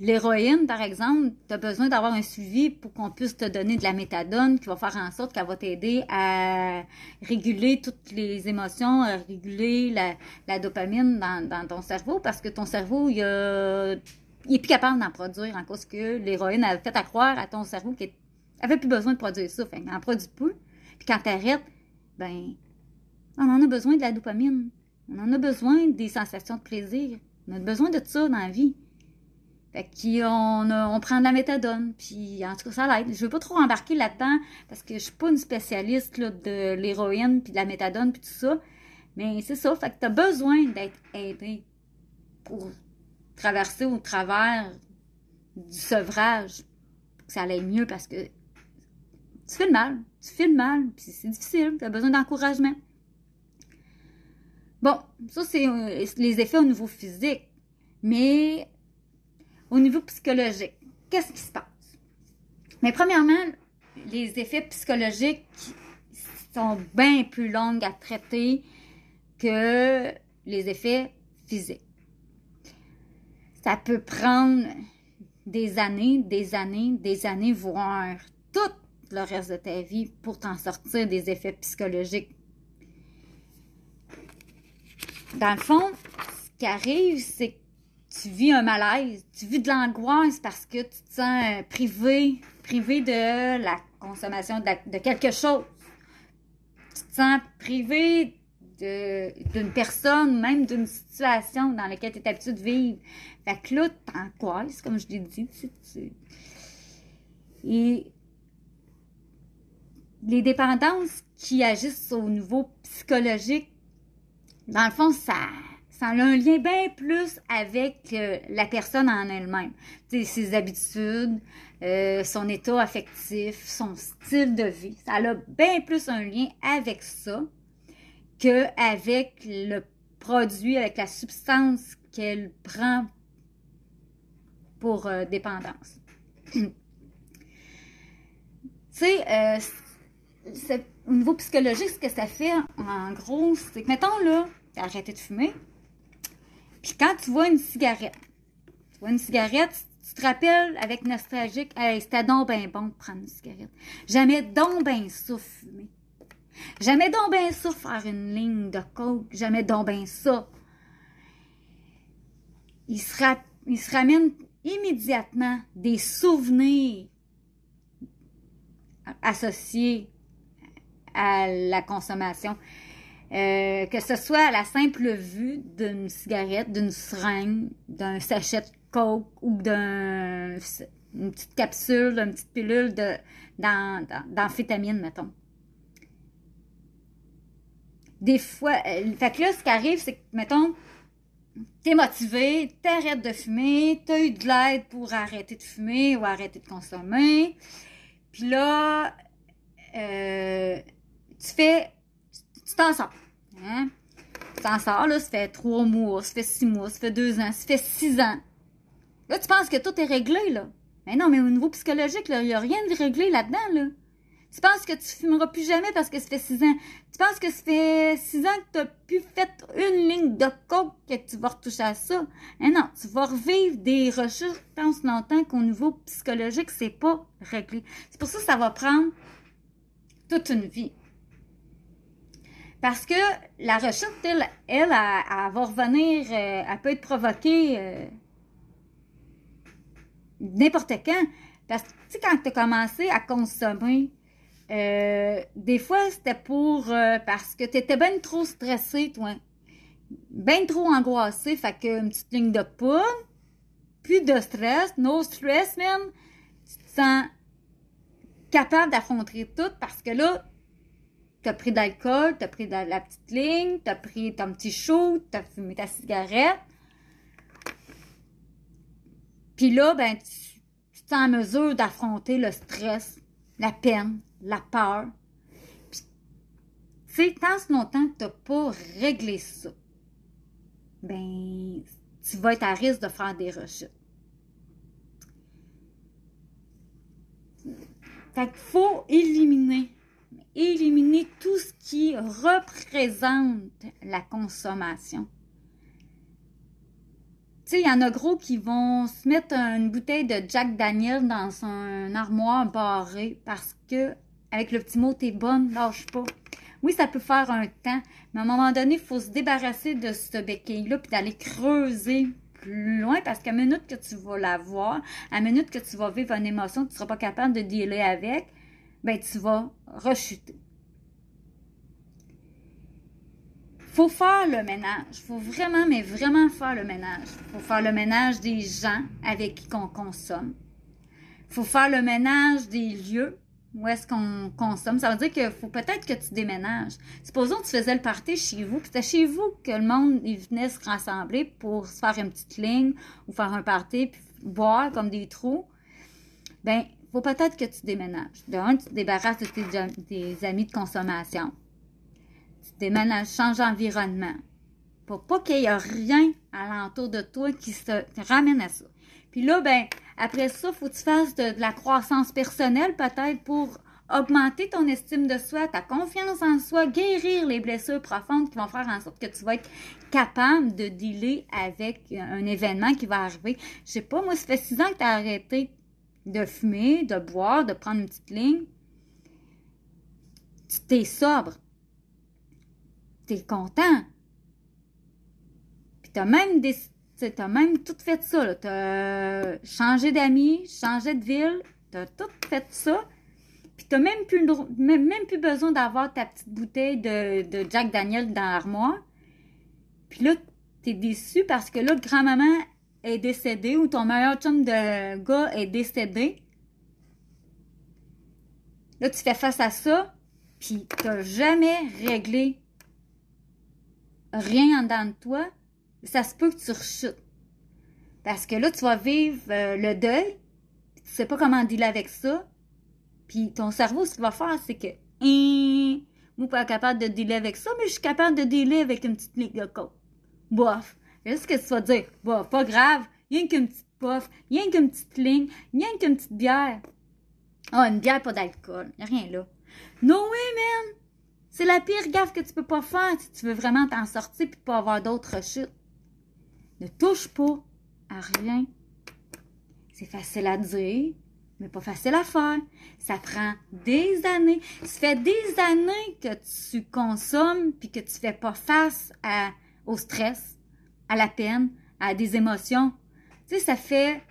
L'héroïne, par exemple, tu as besoin d'avoir un suivi pour qu'on puisse te donner de la méthadone qui va faire en sorte qu'elle va t'aider à réguler toutes les émotions, à réguler la, dopamine dans, ton cerveau parce que ton cerveau, il a, il est plus capable d'en produire en cause que l'héroïne a fait à croire à ton cerveau qu'il avait plus besoin de produire ça. Fait n'en produit plus. Puis quand t'arrêtes, ben, on en a besoin de la dopamine. On en a besoin des sensations de plaisir. On a besoin de ça dans la vie. Fait qu'on on prend de la méthadone, puis en tout cas, ça l'aide. Je veux pas trop embarquer là-dedans, parce que je suis pas une spécialiste de l'héroïne, puis de la méthadone, puis tout ça. Mais c'est ça, fait que t'as besoin d'être aidé pour traverser au travers du sevrage, pour que ça aille mieux, parce que tu fais le mal, tu fais le mal, puis c'est difficile, t'as besoin d'encouragement. Bon, ça c'est euh, les effets au niveau physique, mais au niveau psychologique, qu'est-ce qui se passe? Mais premièrement, les effets psychologiques sont bien plus longs à traiter que les effets physiques. Ça peut prendre des années, des années, des années, voire tout le reste de ta vie pour t'en sortir des effets psychologiques. Dans le fond, ce qui arrive, c'est que tu vis un malaise, tu vis de l'angoisse parce que tu te sens euh, privé, privé de la consommation de, quelque chose. Tu te sens privé d'une personne, même d'une situation dans laquelle tu es habitué de vivre. Fait que là, t'angoisses, comme je l'ai dit. Et les dépendances qui agissent au niveau psychologique, dans le fond, ça, ça a un lien bien plus avec euh, la personne en elle-même. Ses habitudes, euh, son état affectif, son style de vie. Ça a bien plus un lien avec ça qu'avec le produit, avec la substance qu'elle prend pour euh, dépendance. tu sais, au niveau psychologique, ce que ça fait, en gros, c'est que, mettons, là, t'as arrêté de fumer, puis quand tu vois une cigarette, tu vois une cigarette, tu te rappelles avec nostalgique, hey, c'était donc bien bon de prendre une cigarette. Jamais donc bien ça fumer. Jamais donc bien ça faire une ligne de coke. Jamais donc bien ça. Il se ramène immédiatement des souvenirs associés à la consommation. Euh, que ce soit à la simple vue d'une cigarette, d'une seringue, d'un sachet de coke ou d'une petite capsule, d'une petite pilule d'amphétamine, mettons. Des fois, euh, fait que là, ce qui arrive, c'est que, mettons, t'es motivé, t'arrêtes de fumer, t'as eu de l'aide pour arrêter de fumer ou arrêter de consommer. Puis là, euh, tu fais t'en sors. Hein? T'en sors, là, ça fait trois mois, ça fait six mois, ça fait deux ans, ça fait six ans. Là, tu penses que tout est réglé, là? Mais non, mais au niveau psychologique, il n'y a rien de réglé là-dedans, là. Tu penses que tu fumeras plus jamais parce que ça fait six ans. Tu penses que ça fait six ans que tu n'as plus fait une ligne de coke que tu vas retoucher à ça? Mais non, tu vas revivre des recherches tant longtemps qu'au niveau psychologique, c'est pas réglé. C'est pour ça que ça va prendre toute une vie. Parce que la rechute, elle, elle, va revenir, euh, elle peut être provoquée euh, n'importe quand. Parce que, tu sais, quand tu as commencé à consommer, euh, des fois, c'était pour, parce que tu étais bien trop stressé, toi. Bien trop angoissé, fait que une petite ligne de poudre, plus de stress, no stress, man. Tu te sens capable d'affronter tout parce que là, T'as pris d'alcool, t'as pris de la petite ligne, t'as pris ton petit shoot, t'as fumé ta cigarette. Puis là, ben, tu, tu es en mesure d'affronter le stress, la peine, la peur. Puis, tu sais, tant ce longtemps que t'as pas réglé ça, ben, tu vas être à risque de faire des rechutes. Fait qu'il faut éliminer éliminer tout ce qui représente la consommation. Tu sais, il y en a gros qui vont se mettre une bouteille de Jack Daniel dans son armoire barré parce que, avec le petit mot, t'es bonne, lâche pas. Oui, ça peut faire un temps, mais à un moment donné, il faut se débarrasser de ce béquille-là puis d'aller creuser plus loin parce qu'à minute que tu vas la voir, à minute que tu vas vivre une émotion tu ne seras pas capable de dealer avec, ben tu vas rechuter. faut faire le ménage. faut vraiment, mais vraiment faire le ménage. faut faire le ménage des gens avec qui on consomme. faut faire le ménage des lieux où est-ce qu'on consomme. Ça veut dire qu'il faut peut-être que tu déménages. Supposons que tu faisais le party chez vous, puis c'était chez vous que le monde venait se rassembler pour se faire une petite ligne ou faire un party, puis boire comme des trous. Ben, faut peut-être que tu déménages. De un, tu te débarrasses de tes, amis de consommation. Tu déménages, changes d'environnement. Pour pas qu'il y ait rien alentour de toi qui se ramène à ça. Puis là, ben, après ça, faut que tu fasses de, la croissance personnelle peut-être pour augmenter ton estime de soi, ta confiance en soi, guérir les blessures profondes qui vont faire en sorte que tu vas être capable de dealer avec un événement qui va arriver. Je sais pas, moi, ça fait six ans que tu as arrêté de fumer, de boire, de prendre une petite ligne. Tu t'es sobre. Tu es content. Puis tu as même décidé tu as même tout fait ça. Tu as changé d'amis, changé de ville, tu as tout fait ça. Puis tu n'as même plus, même, plus besoin d'avoir ta petite bouteille de, Jack Daniel dans l'armoire. Puis là, tu es déçu parce que là, grand-maman est décédée ou ton meilleur chum de gars est décédé. Là, tu fais face à ça, puis tu n'as jamais réglé rien en dedans de toi ça se peut que tu rechutes. Parce que là, tu vas vivre euh, le deuil, tu sais pas comment dealer avec ça, puis ton cerveau, ce qu'il va faire, c'est que, hein, moi, pas capable de dealer avec ça, mais je suis capable de dealer avec une petite ligne de coke. Bof. Qu'est-ce que tu vas dire? Bof, pas grave, rien qu'une petite puff, rien qu'une petite ligne, rien qu'une petite bière? oh, une bière, pas d'alcool. Y a rien là. No way, man! C'est la pire gaffe que tu peux pas faire si tu veux vraiment t'en sortir puis pas avoir d'autres rechutes. Ne touche pas à rien. C'est facile à dire, mais pas facile à faire. Ça prend des années. Ça fait des années que tu consommes puis que tu fais pas face au stress, à la peine, à des émotions. Tu sais, ça fait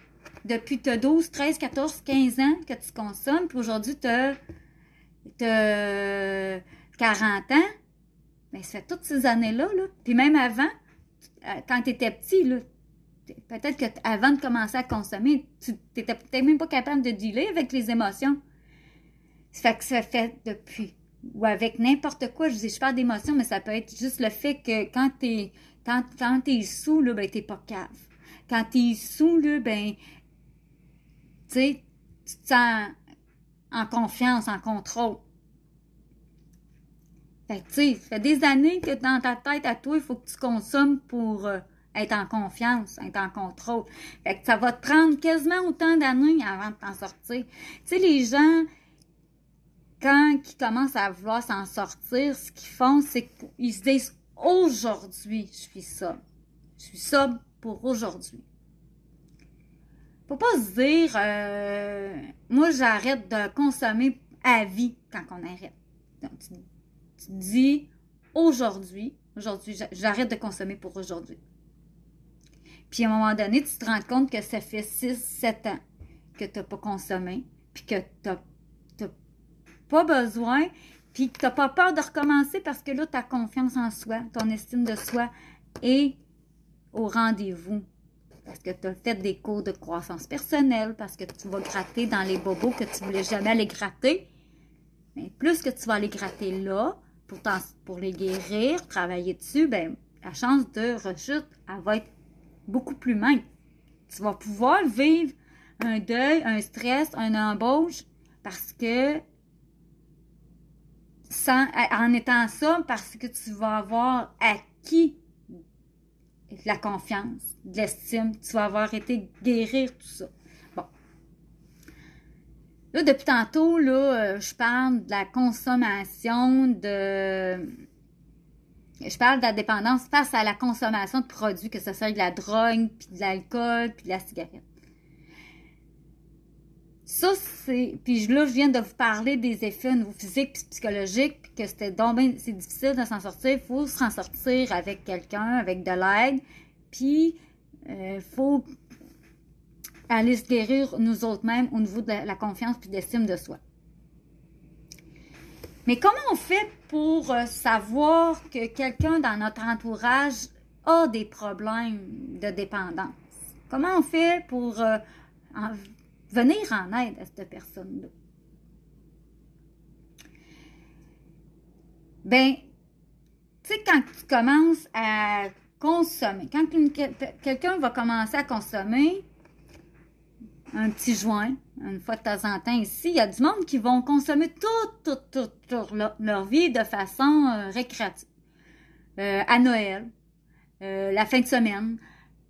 depuis que 12, 13, 14, 15 ans que tu consommes, puis aujourd'hui, tu as, 40 ans. Mais ben, ça fait toutes ces années-là, là. Puis même avant, euh, quand tu étais petit, peut-être qu'avant de commencer à consommer, tu n'étais peut-être même pas capable de dealer avec les émotions. Ça fait que ça fait depuis. Ou avec n'importe quoi, je dis, je parle d'émotions, mais ça peut être juste le fait que quand tu es, quand, es sous, là, ben, t'es pas cave. Quand tu es sous, là, ben, tu sais, te sens en confiance, en contrôle. Fait sais, ça fait des années que dans ta tête à toi, il faut que tu consommes pour euh, être en confiance, être en contrôle. Fait que ça va te prendre quasiment autant d'années avant de t'en sortir. Les gens, quand ils commencent à vouloir s'en sortir, ce qu'ils font, c'est qu'ils se disent aujourd'hui, je suis ça. Je suis ça pour aujourd'hui. Faut pas se dire, euh, moi j'arrête de consommer à vie quand on arrête. Donc, tu dis aujourd'hui, aujourd'hui, j'arrête de consommer pour aujourd'hui. Puis à un moment donné, tu te rends compte que ça fait 6, 7 ans que tu n'as pas consommé, puis que tu n'as pas besoin, puis tu n'as pas peur de recommencer parce que là, ta confiance en soi, ton estime de soi est au rendez-vous. Parce que tu as fait des cours de croissance personnelle, parce que tu vas gratter dans les bobos que tu voulais jamais aller gratter. Mais plus que tu vas aller gratter là, pour, pour les guérir, travailler dessus, ben, la chance de rechute, elle va être beaucoup plus mince. Tu vas pouvoir vivre un deuil, un stress, un embauche parce que sans, en étant ça, parce que tu vas avoir acquis la confiance, de l'estime, tu vas avoir été guérir tout ça. Là, depuis tantôt, là, euh, je parle de la consommation de. Je parle de la dépendance face à la consommation de produits, que ce soit de la drogue, puis de l'alcool, puis de la cigarette. Ça, c'est. Puis là, je viens de vous parler des effets au niveau physique et psychologique, puis que c'était c'est difficile de s'en sortir. Il faut s'en sortir avec quelqu'un, avec de l'aide. Puis Il faut aller se guérir nous autres mêmes au niveau de la, confiance puis de l'estime de soi. Mais comment on fait pour savoir que quelqu'un dans notre entourage a des problèmes de dépendance? Comment on fait pour venir en aide à cette personne-là? Ben, tu sais, quand tu commences à consommer, quand quelqu'un va commencer à consommer un petit joint, une fois de temps en temps ici, il y a du monde qui vont consommer toute, toute, toute, leur, vie de façon euh, récréative. Euh, à Noël, euh, la fin de semaine,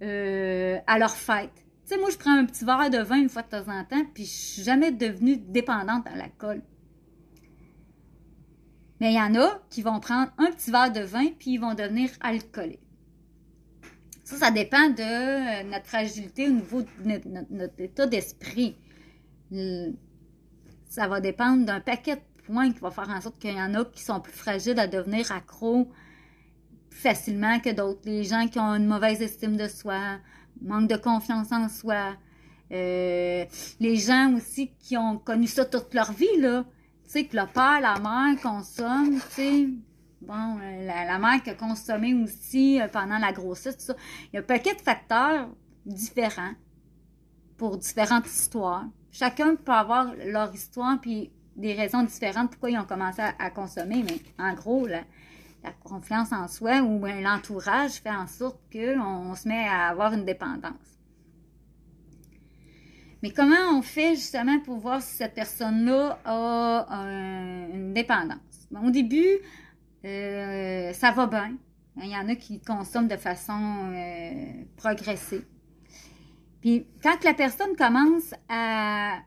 à leur fête. Tu sais, moi, je prends un petit verre de vin une fois de temps en temps, puis je suis jamais devenue dépendante à l'alcool. Mais il y en a qui vont prendre un petit verre de vin puis ils vont devenir alcooliques. Ça, ça dépend de euh, notre fragilité au niveau de notre, état d'esprit. Ça va dépendre d'un paquet de points qui va faire en sorte qu'il y en a qui sont plus fragiles à devenir accros facilement que d'autres. Les gens qui ont une mauvaise estime de soi, manque de confiance en soi. Euh, les gens aussi qui ont connu ça toute leur vie, là tu sais, que le père, la mère consomment, tu sais, bon, euh, la, mère qui a consommé aussi euh, pendant la grossesse, tout ça. Il y a un paquet de facteurs différents pour différentes histoires. Chacun peut avoir leur histoire, puis des raisons différentes pourquoi ils ont commencé à, consommer, mais en gros, la, confiance en soi ou ben, l'entourage fait en sorte qu'on se met à avoir une dépendance. Mais comment on fait justement pour voir si cette personne-là a une dépendance? au début, euh, ça va bien. Il y en a qui consomment de façon euh, progressive. Puis quand la personne commence à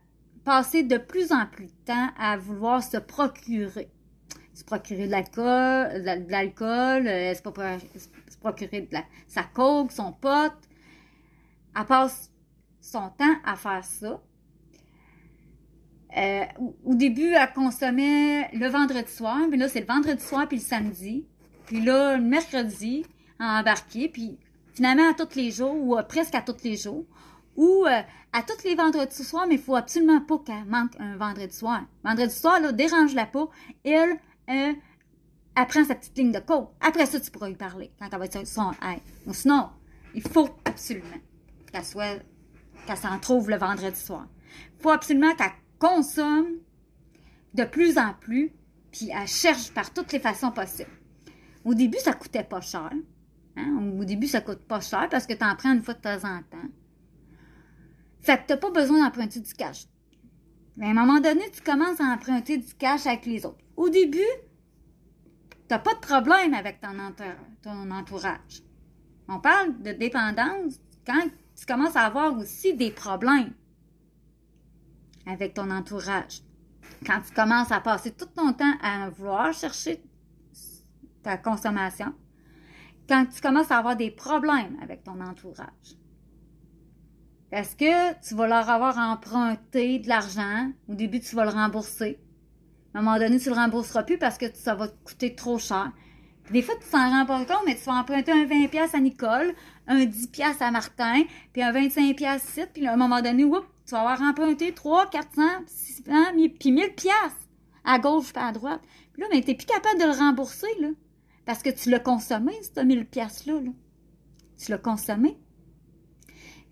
passer de plus en plus de temps à vouloir se procurer, se procurer de l'alcool, de l'alcool, euh, se procurer de la, sa coke, son pote, elle passe son temps à faire ça. Euh, au début, elle consommait le vendredi soir, mais là, c'est le vendredi soir puis le samedi. Puis là, le mercredi, à embarquer, puis finalement à tous les jours, ou presque à tous les jours, ou euh, à tous les vendredis soirs, mais il faut absolument pas qu'elle manque un vendredi soir. Vendredi soir, là, dérange-la pas. Elle, euh, elle prend sa petite ligne de coke. Après ça, tu pourras lui parler quand elle va être son aide. Sinon, il faut absolument qu'elle soit qu'elle s'en trouve le vendredi soir. Il faut absolument qu'elle consomme de plus en plus, puis elle cherche par toutes les façons possibles. Au début, ça coûtait pas cher. Hein? Au début, ça coûte pas cher parce que tu en prends une fois de temps en temps. Fait que tu n'as pas besoin d'emprunter du cash. Mais à un moment donné, tu commences à emprunter du cash avec les autres. Au début, tu n'as pas de problème avec ton, ton entourage. On parle de dépendance quand tu commences à avoir aussi des problèmes avec ton entourage. Quand tu commences à passer tout ton temps à vouloir chercher ta consommation, quand tu commences à avoir des problèmes avec ton entourage. Parce que tu vas leur avoir emprunté de l'argent? Au début, tu vas le rembourser. À un moment donné, tu ne le rembourseras plus parce que ça va te coûter trop cher. Des fois, tu t'en rends pas compte, mais tu vas emprunter un 20$ à Nicole, un 10$ à Martin, puis un 25$ ici, puis à un moment donné, tu vas avoir emprunté 3, 400, 600, puis 1000$ à gauche puis à droite. Puis là, tu n'es plus capable de le rembourser, là, parce que tu l'as consommé, ce 1000$-là. Là. Tu l'as consommé.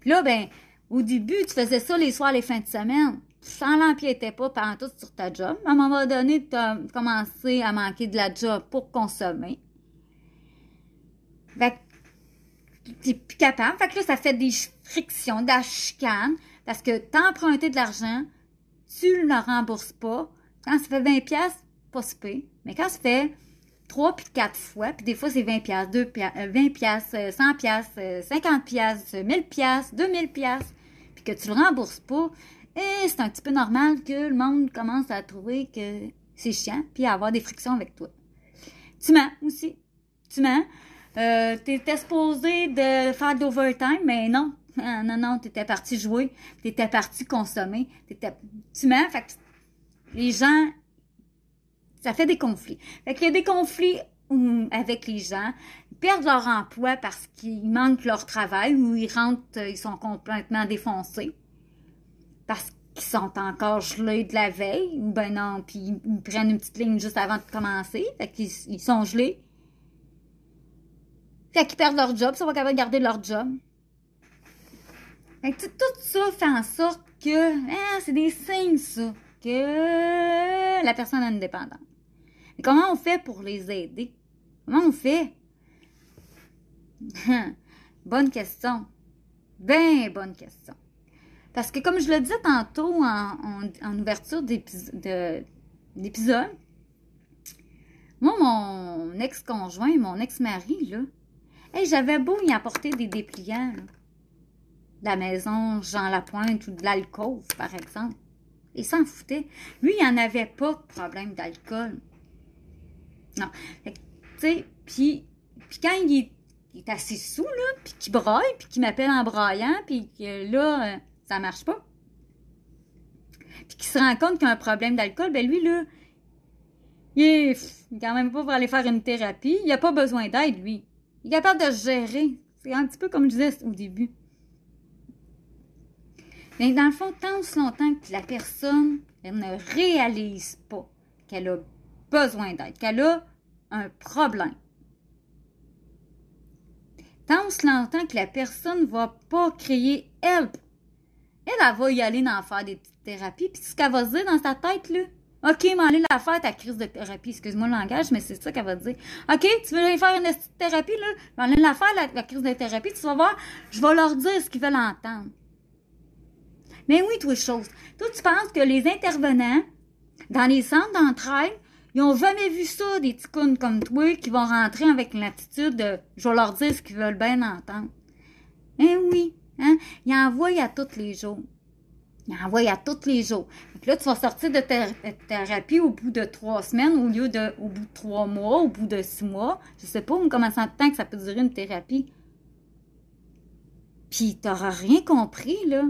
Puis là, ben, au début, tu faisais ça les soirs, les fins de semaine. Tu l'empiétais pas pendant tout sur ta job. À un moment donné, tu as commencé à manquer de la job pour consommer. Fait que plus capable. Fait que là, ça fait des frictions, de la chicane, parce que t'as emprunté de l'argent, tu ne le rembourses pas. Quand ça fait 20 pièces, pas super. Mais quand ça fait 3 puis 4 fois, puis des fois c'est 20 pièces, 20 pièces, 100 pièces, 50 pièces, 1000 pièces, 2000 pièces, que tu le rembourses pas, et c'est un petit peu normal que le monde commence à trouver que c'est chiant, puis à avoir des frictions avec toi. Tu mens aussi. Tu mens. Euh, t'étais supposé de faire de l'overtime, mais non. Ah, non, non, t'étais parti jouer, t'étais parti consommer, tu mens, fait que les gens, ça fait des conflits. Fait qu'il y a des conflits avec les gens, perdent leur emploi parce qu'ils manquent leur travail ou ils rentrent, euh, ils sont complètement défoncés parce qu'ils sont encore gelés de la veille ou ben non, puis ils prennent une petite ligne juste avant de commencer, fait qu'ils ils sont gelés. Fait qu'ils perdent leur job, ils sont pas capables de garder leur job. Fait que tout ça fait en sorte que hein, c'est des signes, ça, que la personne est indépendante. Mais comment on fait pour les aider? Comment on fait? Bonne question. Ben, bonne question. Parce que comme je le disais tantôt en, ouverture d'épisode, moi, mon ex-conjoint, mon ex-mari, là, j'avais beau y apporter des dépliants, de la maison Jean Lapointe ou de l'alcool, par exemple. Il s'en foutait. Lui, il en avait pas de problème d'alcool. Non. Puis quand il il est, assez sous, là, puis qu'il braille, puis qu'il m'appelle en braillant, puis que là, euh, ça marche pas. Puis qu'il se rend compte qu'il a un problème d'alcool, ben lui, là, il est, quand même pas pour aller faire une thérapie. Il a pas besoin d'aide, lui. Il est capable de gérer. C'est un petit peu comme je disais au début. Mais dans le fond, tant aussi longtemps que la personne elle ne réalise pas qu'elle a besoin d'aide, qu'elle a un problème, tant aussi longtemps que la personne ne va pas créer elle, elle, elle va y aller dans faire des petites thérapies, puis ce qu'elle va se dire dans sa tête, là, OK, allez la faire ta crise de thérapie. Excuse-moi le langage, mais c'est ça qu'elle va dire. OK, tu veux aller faire une thérapie, là? Allez la faire, la, la, crise de thérapie. Tu vas voir, je vais leur dire ce qu'ils veulent entendre. Mais oui, toi, chose. Toi, tu penses que les intervenants dans les centres d'entraide, ils ont jamais vu ça, des ticounes comme toi qui vont rentrer avec l'attitude de je vais leur dire ce qu'ils veulent bien entendre. Eh oui, hein? Ils envoient à tous les jours. Ils envoient à tous les jours. Donc là, tu vas sortir de thérapie au bout de trois semaines au lieu de au bout de trois mois, au bout de six mois. Je sais pas comment ça temps que ça peut durer une thérapie. Puis t'auras rien compris, là.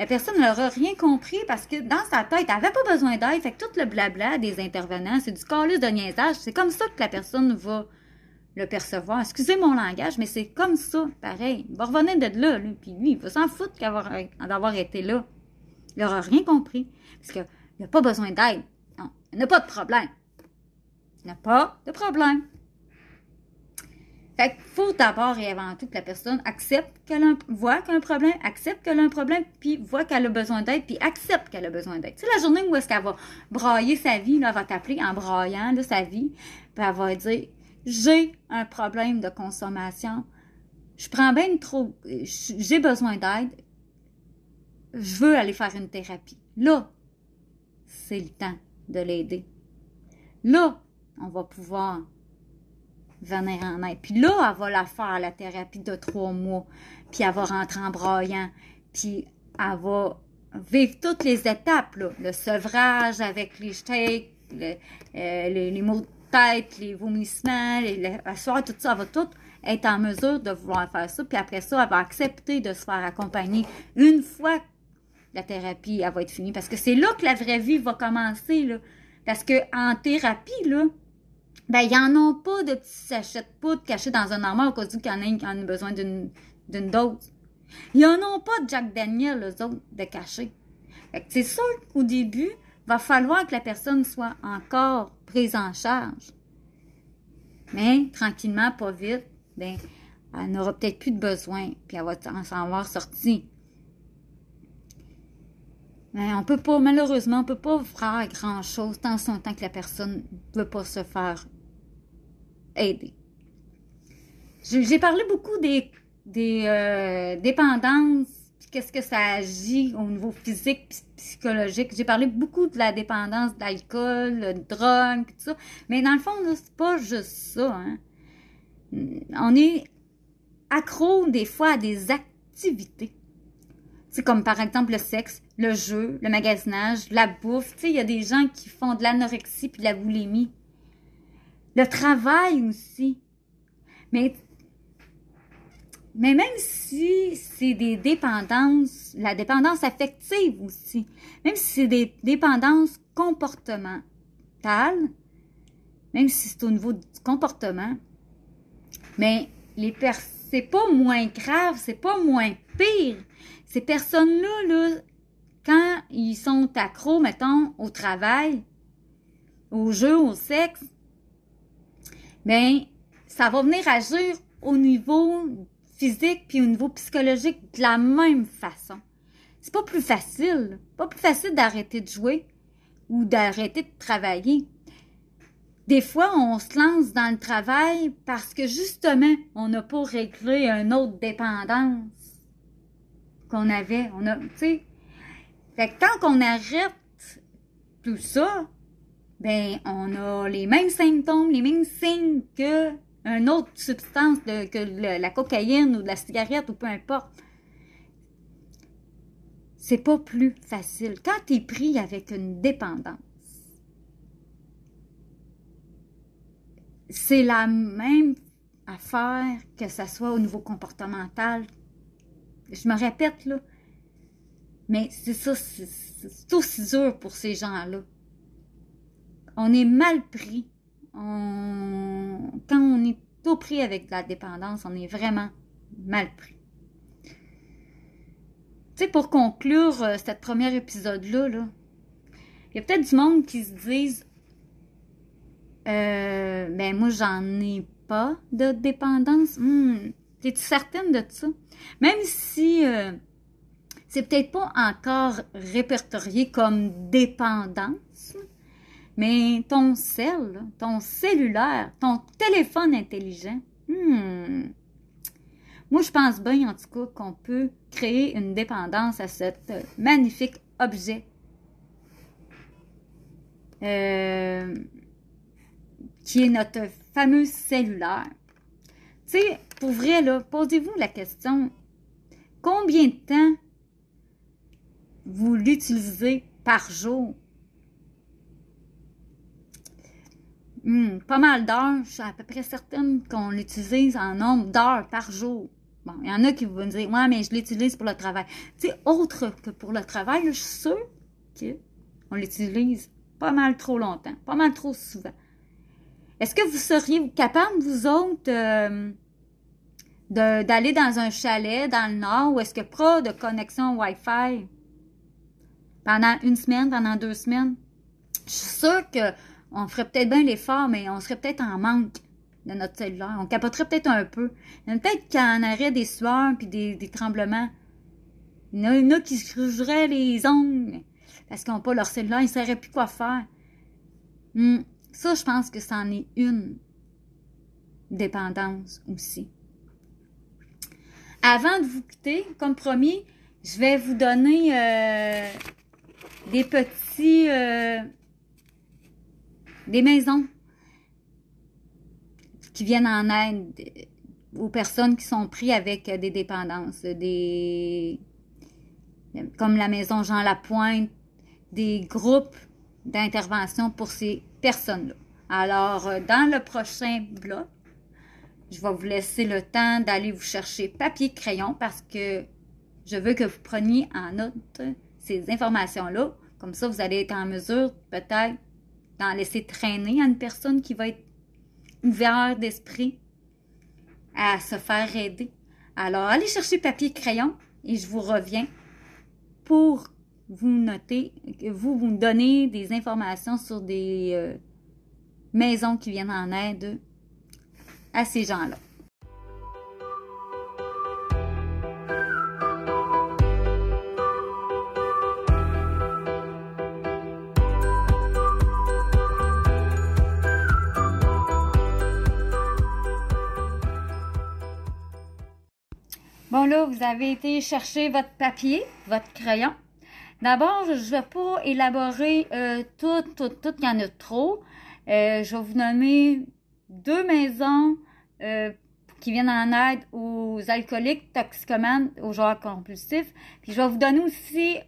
La personne n'aura rien compris parce que dans sa tête, elle n'avait pas besoin d'aide. Fait tout le blabla des intervenants, c'est du calice de niaisage. C'est comme ça que la personne va le percevoir. Excusez mon langage, mais c'est comme ça, pareil. Il va revenir de là, puis lui, il va s'en foutre d'avoir été là. Il n'aura rien compris. Parce qu'il n'a pas besoin d'aide. Non, il n'a pas de problème. Il n'a pas de problème. Fait qu'il faut d'abord et avant tout que la personne accepte qu'elle voit qu'elle a un problème, accepte qu'elle a un problème, puis voit qu'elle a besoin d'aide, puis accepte qu'elle a besoin d'aide. C'est la journée où est-ce qu'elle va brailler sa vie, là, elle va t'appeler en braillant sa vie, puis elle va dire j'ai un problème de consommation, je prends bien trop, j'ai besoin d'aide, je veux aller faire une thérapie. Là, c'est le temps de l'aider. Là, on va pouvoir venir en aide. Puis là, elle va la faire, la thérapie de trois mois. Puis elle va rentrer en braillant. Puis elle va vivre toutes les étapes, là. Le sevrage avec les steaks, euh, les, les, maux de tête, les vomissements, les, la soirée, tout ça, elle va tout être en mesure de vouloir faire ça. Puis après ça, elle va accepter de se faire accompagner une fois la thérapie elle va être finie. Parce que c'est là que la vraie vie va commencer, là. Parce que en thérapie, là, ben, ils n'en ont pas de petits sachets de poudre cachés dans un armoire au cas où qu'il y en a qui en a besoin d'une dose. Ils n'en ont pas de Jack Daniel, eux autres, de cacher. c'est sûr qu'au début, va falloir que la personne soit encore prise en charge. Mais, tranquillement, pas vite, ben, elle n'aura peut-être plus de besoin, puis elle va s'en avoir sorti. Mais on peut pas, malheureusement, on peut pas faire grand-chose tant son temps que la personne ne veut pas se faire aider. J'ai parlé beaucoup des, des euh, dépendances, qu'est-ce que ça agit au niveau physique, psychologique. J'ai parlé beaucoup de la dépendance d'alcool, de drogue, tout ça. Mais dans le fond, c'est pas juste ça. Hein. On est accro des fois à des activités. C'est comme par exemple le sexe, le jeu, le magasinage, la bouffe. Sais, il y a des gens qui font de l'anorexie puis de la boulimie. Le travail aussi. Mais, mais même si c'est des dépendances, la dépendance affective aussi, même si c'est des dépendances comportementales, même si c'est au niveau du comportement, Mais les c'est pas moins grave, c'est pas moins pire. Ces personnes-là, là, quand ils sont accros, mettons, au travail, au jeu, au sexe, ben, ça va venir agir au niveau physique puis au niveau psychologique de la même façon. C'est pas plus facile, pas plus facile d'arrêter de jouer ou d'arrêter de travailler. Des fois, on se lance dans le travail parce que justement, on n'a pas réglé une autre dépendance qu'on avait. On a, tu sais. Fait que tant qu'on arrête tout ça, ben, on a les mêmes symptômes, les mêmes signes que une autre substance que la cocaïne ou de la cigarette ou peu importe. C'est pas plus facile. Quand tu es pris avec une dépendance, c'est la même affaire que ce soit au niveau comportemental. Je me répète, là. Mais c'est ça, c'est aussi dur pour ces gens-là. On est mal pris. Quand on est tout pris avec la dépendance, on est vraiment mal pris. Tu sais, pour conclure euh, cette premier épisode-là, là, il y a peut-être du monde qui se disent euh, ben moi j'en ai pas de dépendance. Hmm, T'es-tu certaine de ça? Même si euh, c'est peut-être pas encore répertorié comme dépendance, mais ton cell, ton cellulaire, ton téléphone intelligent, hmm, moi je pense bien en tout cas qu'on peut créer une dépendance à ce magnifique objet. Euh, qui est notre fameux cellulaire. Tu sais, pour vrai, là, posez-vous la question, combien de temps vous l'utilisez par jour? Hmm, pas mal d'heures, je suis à peu près certaine qu'on l'utilise en nombre d'heures par jour. Bon, il y en a qui vont dire, ouais, mais je l'utilise pour le travail. Tu sais, autre que pour le travail, je suis sûre qu'on l'utilise pas mal trop longtemps, pas mal trop souvent. Est-ce que vous seriez capable, vous autres, euh, d'aller dans un chalet dans le nord où est-ce que pas de connexion Wi-Fi pendant une semaine, pendant deux semaines? Je suis sûre qu'on ferait peut-être bien l'effort, mais on serait peut-être en manque de notre cellulaire. On capoterait peut-être un peu. Peut-être en aurait des sueurs puis des, tremblements. Il y en a, qui se rougeraient les ongles parce qu'ils n'ont pas leur cellulaire. Ils ne sauraient plus quoi faire. Hmm. Ça, je pense que c'en est une dépendance aussi. Avant de vous quitter, comme promis, je vais vous donner euh, des petits... Euh, des maisons qui viennent en aide aux personnes qui sont prises avec des dépendances, des comme la maison Jean Lapointe, des groupes d'intervention pour ces personnes-là. Alors, euh, dans le prochain bloc, je vais vous laisser le temps d'aller vous chercher papier crayon parce que je veux que vous preniez en note ces informations-là. Comme ça, vous allez être en mesure peut-être d'en laisser traîner à une personne qui va être ouverte d'esprit à se faire aider. Alors, allez chercher papier crayon et je vous reviens pour vous notez, vous vous donnez des informations sur des euh, maisons qui viennent en aide à ces gens-là. Bon là, vous avez été chercher votre papier, votre crayon. D'abord, je ne vais pas élaborer euh, tout, tout, tout, il y en a trop. Euh, je vais vous nommer deux maisons euh, qui viennent en aide aux alcooliques, toxicomanes, aux joueurs compulsifs. Puis je vais vous donner aussi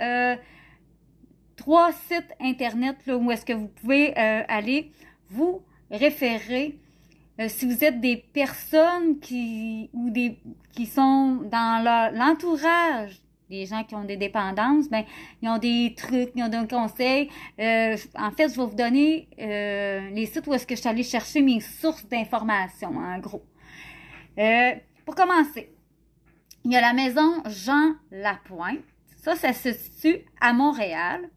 trois sites internet là, où est-ce que vous pouvez aller vous référer si vous êtes des personnes qui ou des qui sont dans l'entourage les gens qui ont des dépendances, ben, ils ont des trucs, ils ont des conseils. Euh, en fait, je vais vous donner euh, les sites où est-ce que je suis allée chercher mes sources d'informations, en gros. Euh, pour commencer, il y a la maison Jean Lapointe. Ça, ça se situe à Montréal.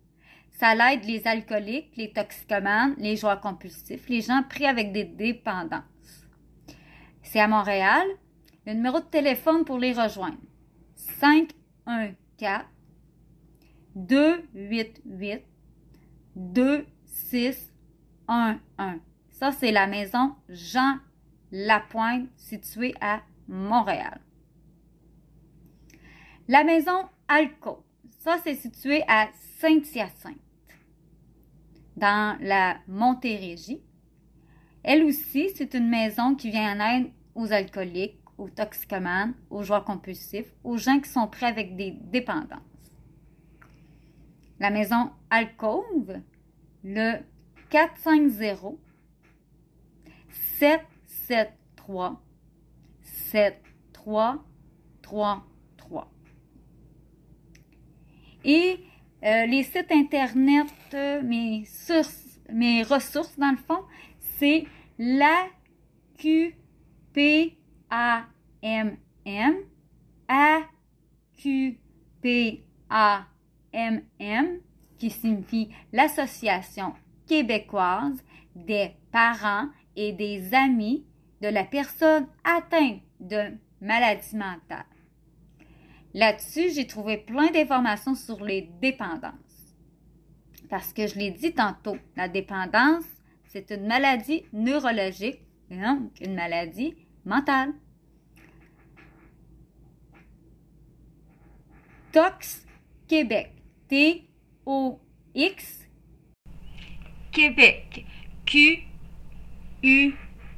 Ça l'aide les alcooliques, les toxicomanes, les joueurs compulsifs, les gens pris avec des dépendances. C'est à Montréal. Le numéro de téléphone pour les rejoindre. 514 288 2611. Ça, c'est la maison Jean Lapointe située à Montréal. La maison Alco. Ça, c'est situé à Saint-Hyacinthe, dans la Montérégie. Elle aussi, c'est une maison qui vient en aide aux alcooliques, aux toxicomanes, aux joueurs compulsifs, aux gens qui sont prêts avec des dépendances. La maison Alcove, le 450 773 7333. Et euh, les sites internet, euh, mes, mes ressources dans le fond, c'est la Q P A M M A Q P A M M qui signifie l'Association québécoise des parents et des amis de la personne atteinte de maladie mentale. Là-dessus, j'ai trouvé plein d'informations sur les dépendances. Parce que je l'ai dit tantôt, la dépendance, c'est une maladie neurologique donc une maladie mentale. Tox Québec. T-O-X Québec. Q-U-E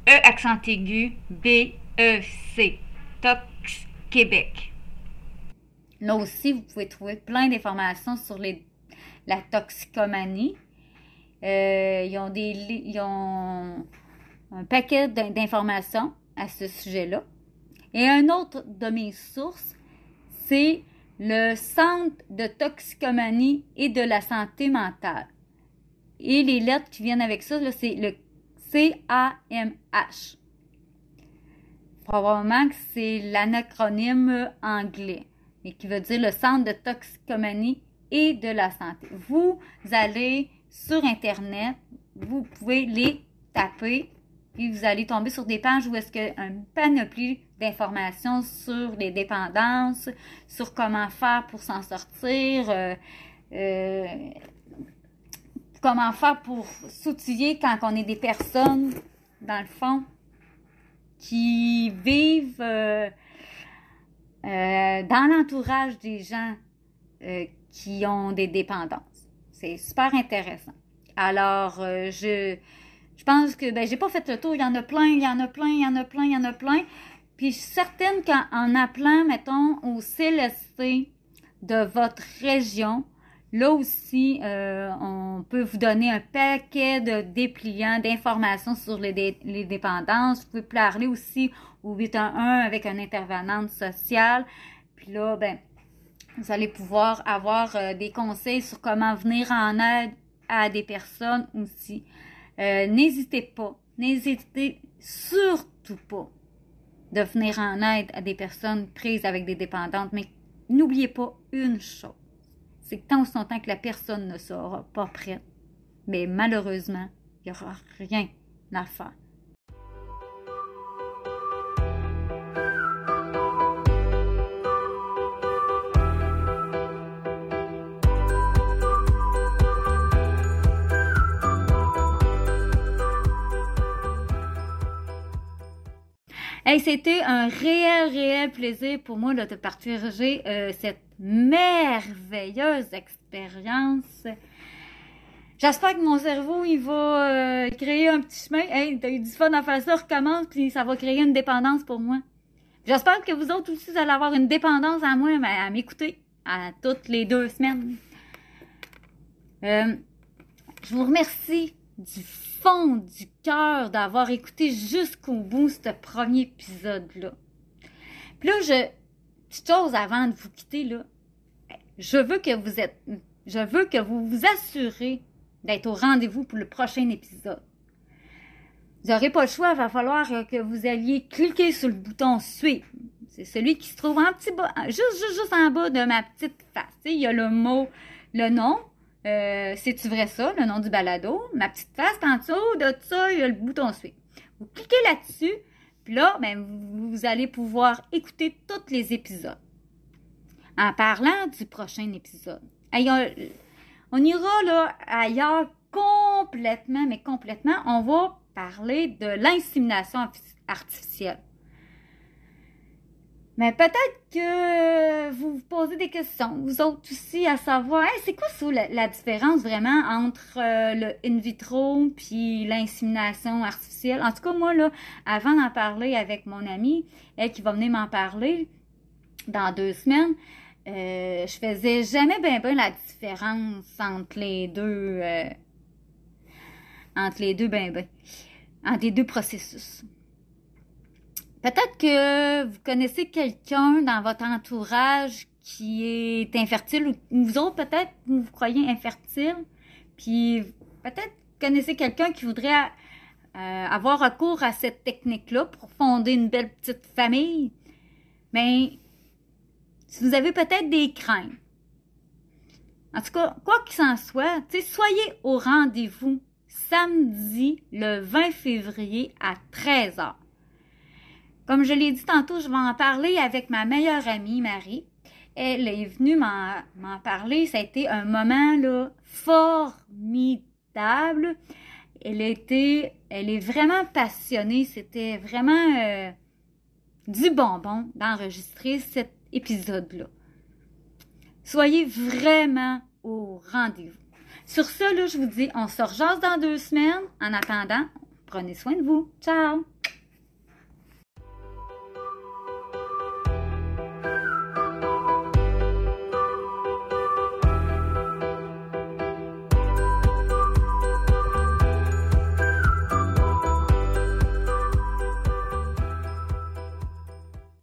accent aigu B-E-C. Tox Québec. Là aussi, vous pouvez trouver plein d'informations sur les, la toxicomanie. Euh, ils, ont des, ils ont un paquet d'informations à ce sujet-là. Et un autre de mes sources, c'est le Centre de toxicomanie et de la santé mentale. Et les lettres qui viennent avec ça, c'est le CAMH. Probablement que c'est l'anacronyme anglais et qui veut dire le centre de toxicomanie et de la santé. Vous allez sur Internet, vous pouvez les taper, puis vous allez tomber sur des pages où est-ce qu'il y a un panoplie d'informations sur les dépendances, sur comment faire pour s'en sortir, euh, euh, comment faire pour s'outiller quand on est des personnes, dans le fond, qui vivent euh, dans l'entourage des gens qui ont des dépendances. C'est super intéressant. Alors, je, je pense que ben, j'ai pas fait le tour. Il y en a plein, il y en a plein, il y en a plein, il y en a plein. Puis je suis certaine qu'en appelant, mettons, au CLSC de votre région, là aussi, on peut vous donner un paquet de dépliants, d'informations sur les, les dépendances. Vous pouvez parler aussi ou 811 avec un intervenante sociale. Puis là, ben, vous allez pouvoir avoir euh, des conseils sur comment venir en aide à des personnes aussi. Euh, n'hésitez pas, n'hésitez surtout pas de venir en aide à des personnes prises avec des dépendantes, mais n'oubliez pas une chose, c'est que tant ou longtemps que la personne ne sera pas prête, mais malheureusement, il n'y aura rien à faire. Hey, c'était un réel, réel plaisir pour moi de te partager euh, cette merveilleuse expérience. J'espère que mon cerveau, il va euh, créer un petit chemin. Hey, t'as eu du fun à faire ça, recommence, puis ça va créer une dépendance pour moi. J'espère que vous autres aussi, vous allez avoir une dépendance à moi, à m'écouter à toutes les deux semaines. Euh, je vous remercie du du cœur d'avoir écouté jusqu'au bout ce premier épisode-là. Puis là, je, petite chose avant de vous quitter, là, je veux que vous êtes, je veux que vous vous assurez d'être au rendez-vous pour le prochain épisode. vous n'aurez pas le choix, il va falloir que vous alliez cliquer sur le bouton suivre. C'est celui qui se trouve en petit bas, juste, juste, juste en bas de ma petite face. il y a le mot, le nom. Euh, C'est-tu vrai ça, le nom du balado? Ma petite face, en dessous de ça, il y a le bouton suivre. Vous cliquez là-dessus, puis là, ben, vous, allez pouvoir écouter tous les épisodes. En parlant du prochain épisode. on ira là ailleurs complètement, mais complètement. On va parler de l'insémination artificielle. Mais peut-être que vous vous posez des questions, vous autres aussi, à savoir, c'est quoi ça, la, différence vraiment entre euh, le in vitro puis l'insémination artificielle? En tout cas, moi, là, avant d'en parler avec mon amie, elle qui va venir m'en parler dans deux semaines, euh, je faisais jamais bien ben la différence entre les deux, euh, entre les deux ben ben, entre les deux processus. Peut-être que vous connaissez quelqu'un dans votre entourage qui est infertile ou vous autres peut-être vous, vous croyez infertile, puis peut-être connaissez quelqu'un qui voudrait euh, avoir recours à cette technique-là pour fonder une belle petite famille. Mais si vous avez peut-être des craintes, en tout cas, quoi qu'il en soit, soyez au rendez-vous samedi le 20 février à 13h. Comme je l'ai dit tantôt, je vais en parler avec ma meilleure amie, Marie. Elle est venue m'en parler. Ça a été un moment là, formidable. Elle était, elle est vraiment passionnée. C'était vraiment euh, du bonbon d'enregistrer cet épisode-là. Soyez vraiment au rendez-vous. Sur ce, là, je vous dis, on se dans deux semaines. En attendant, prenez soin de vous. Ciao!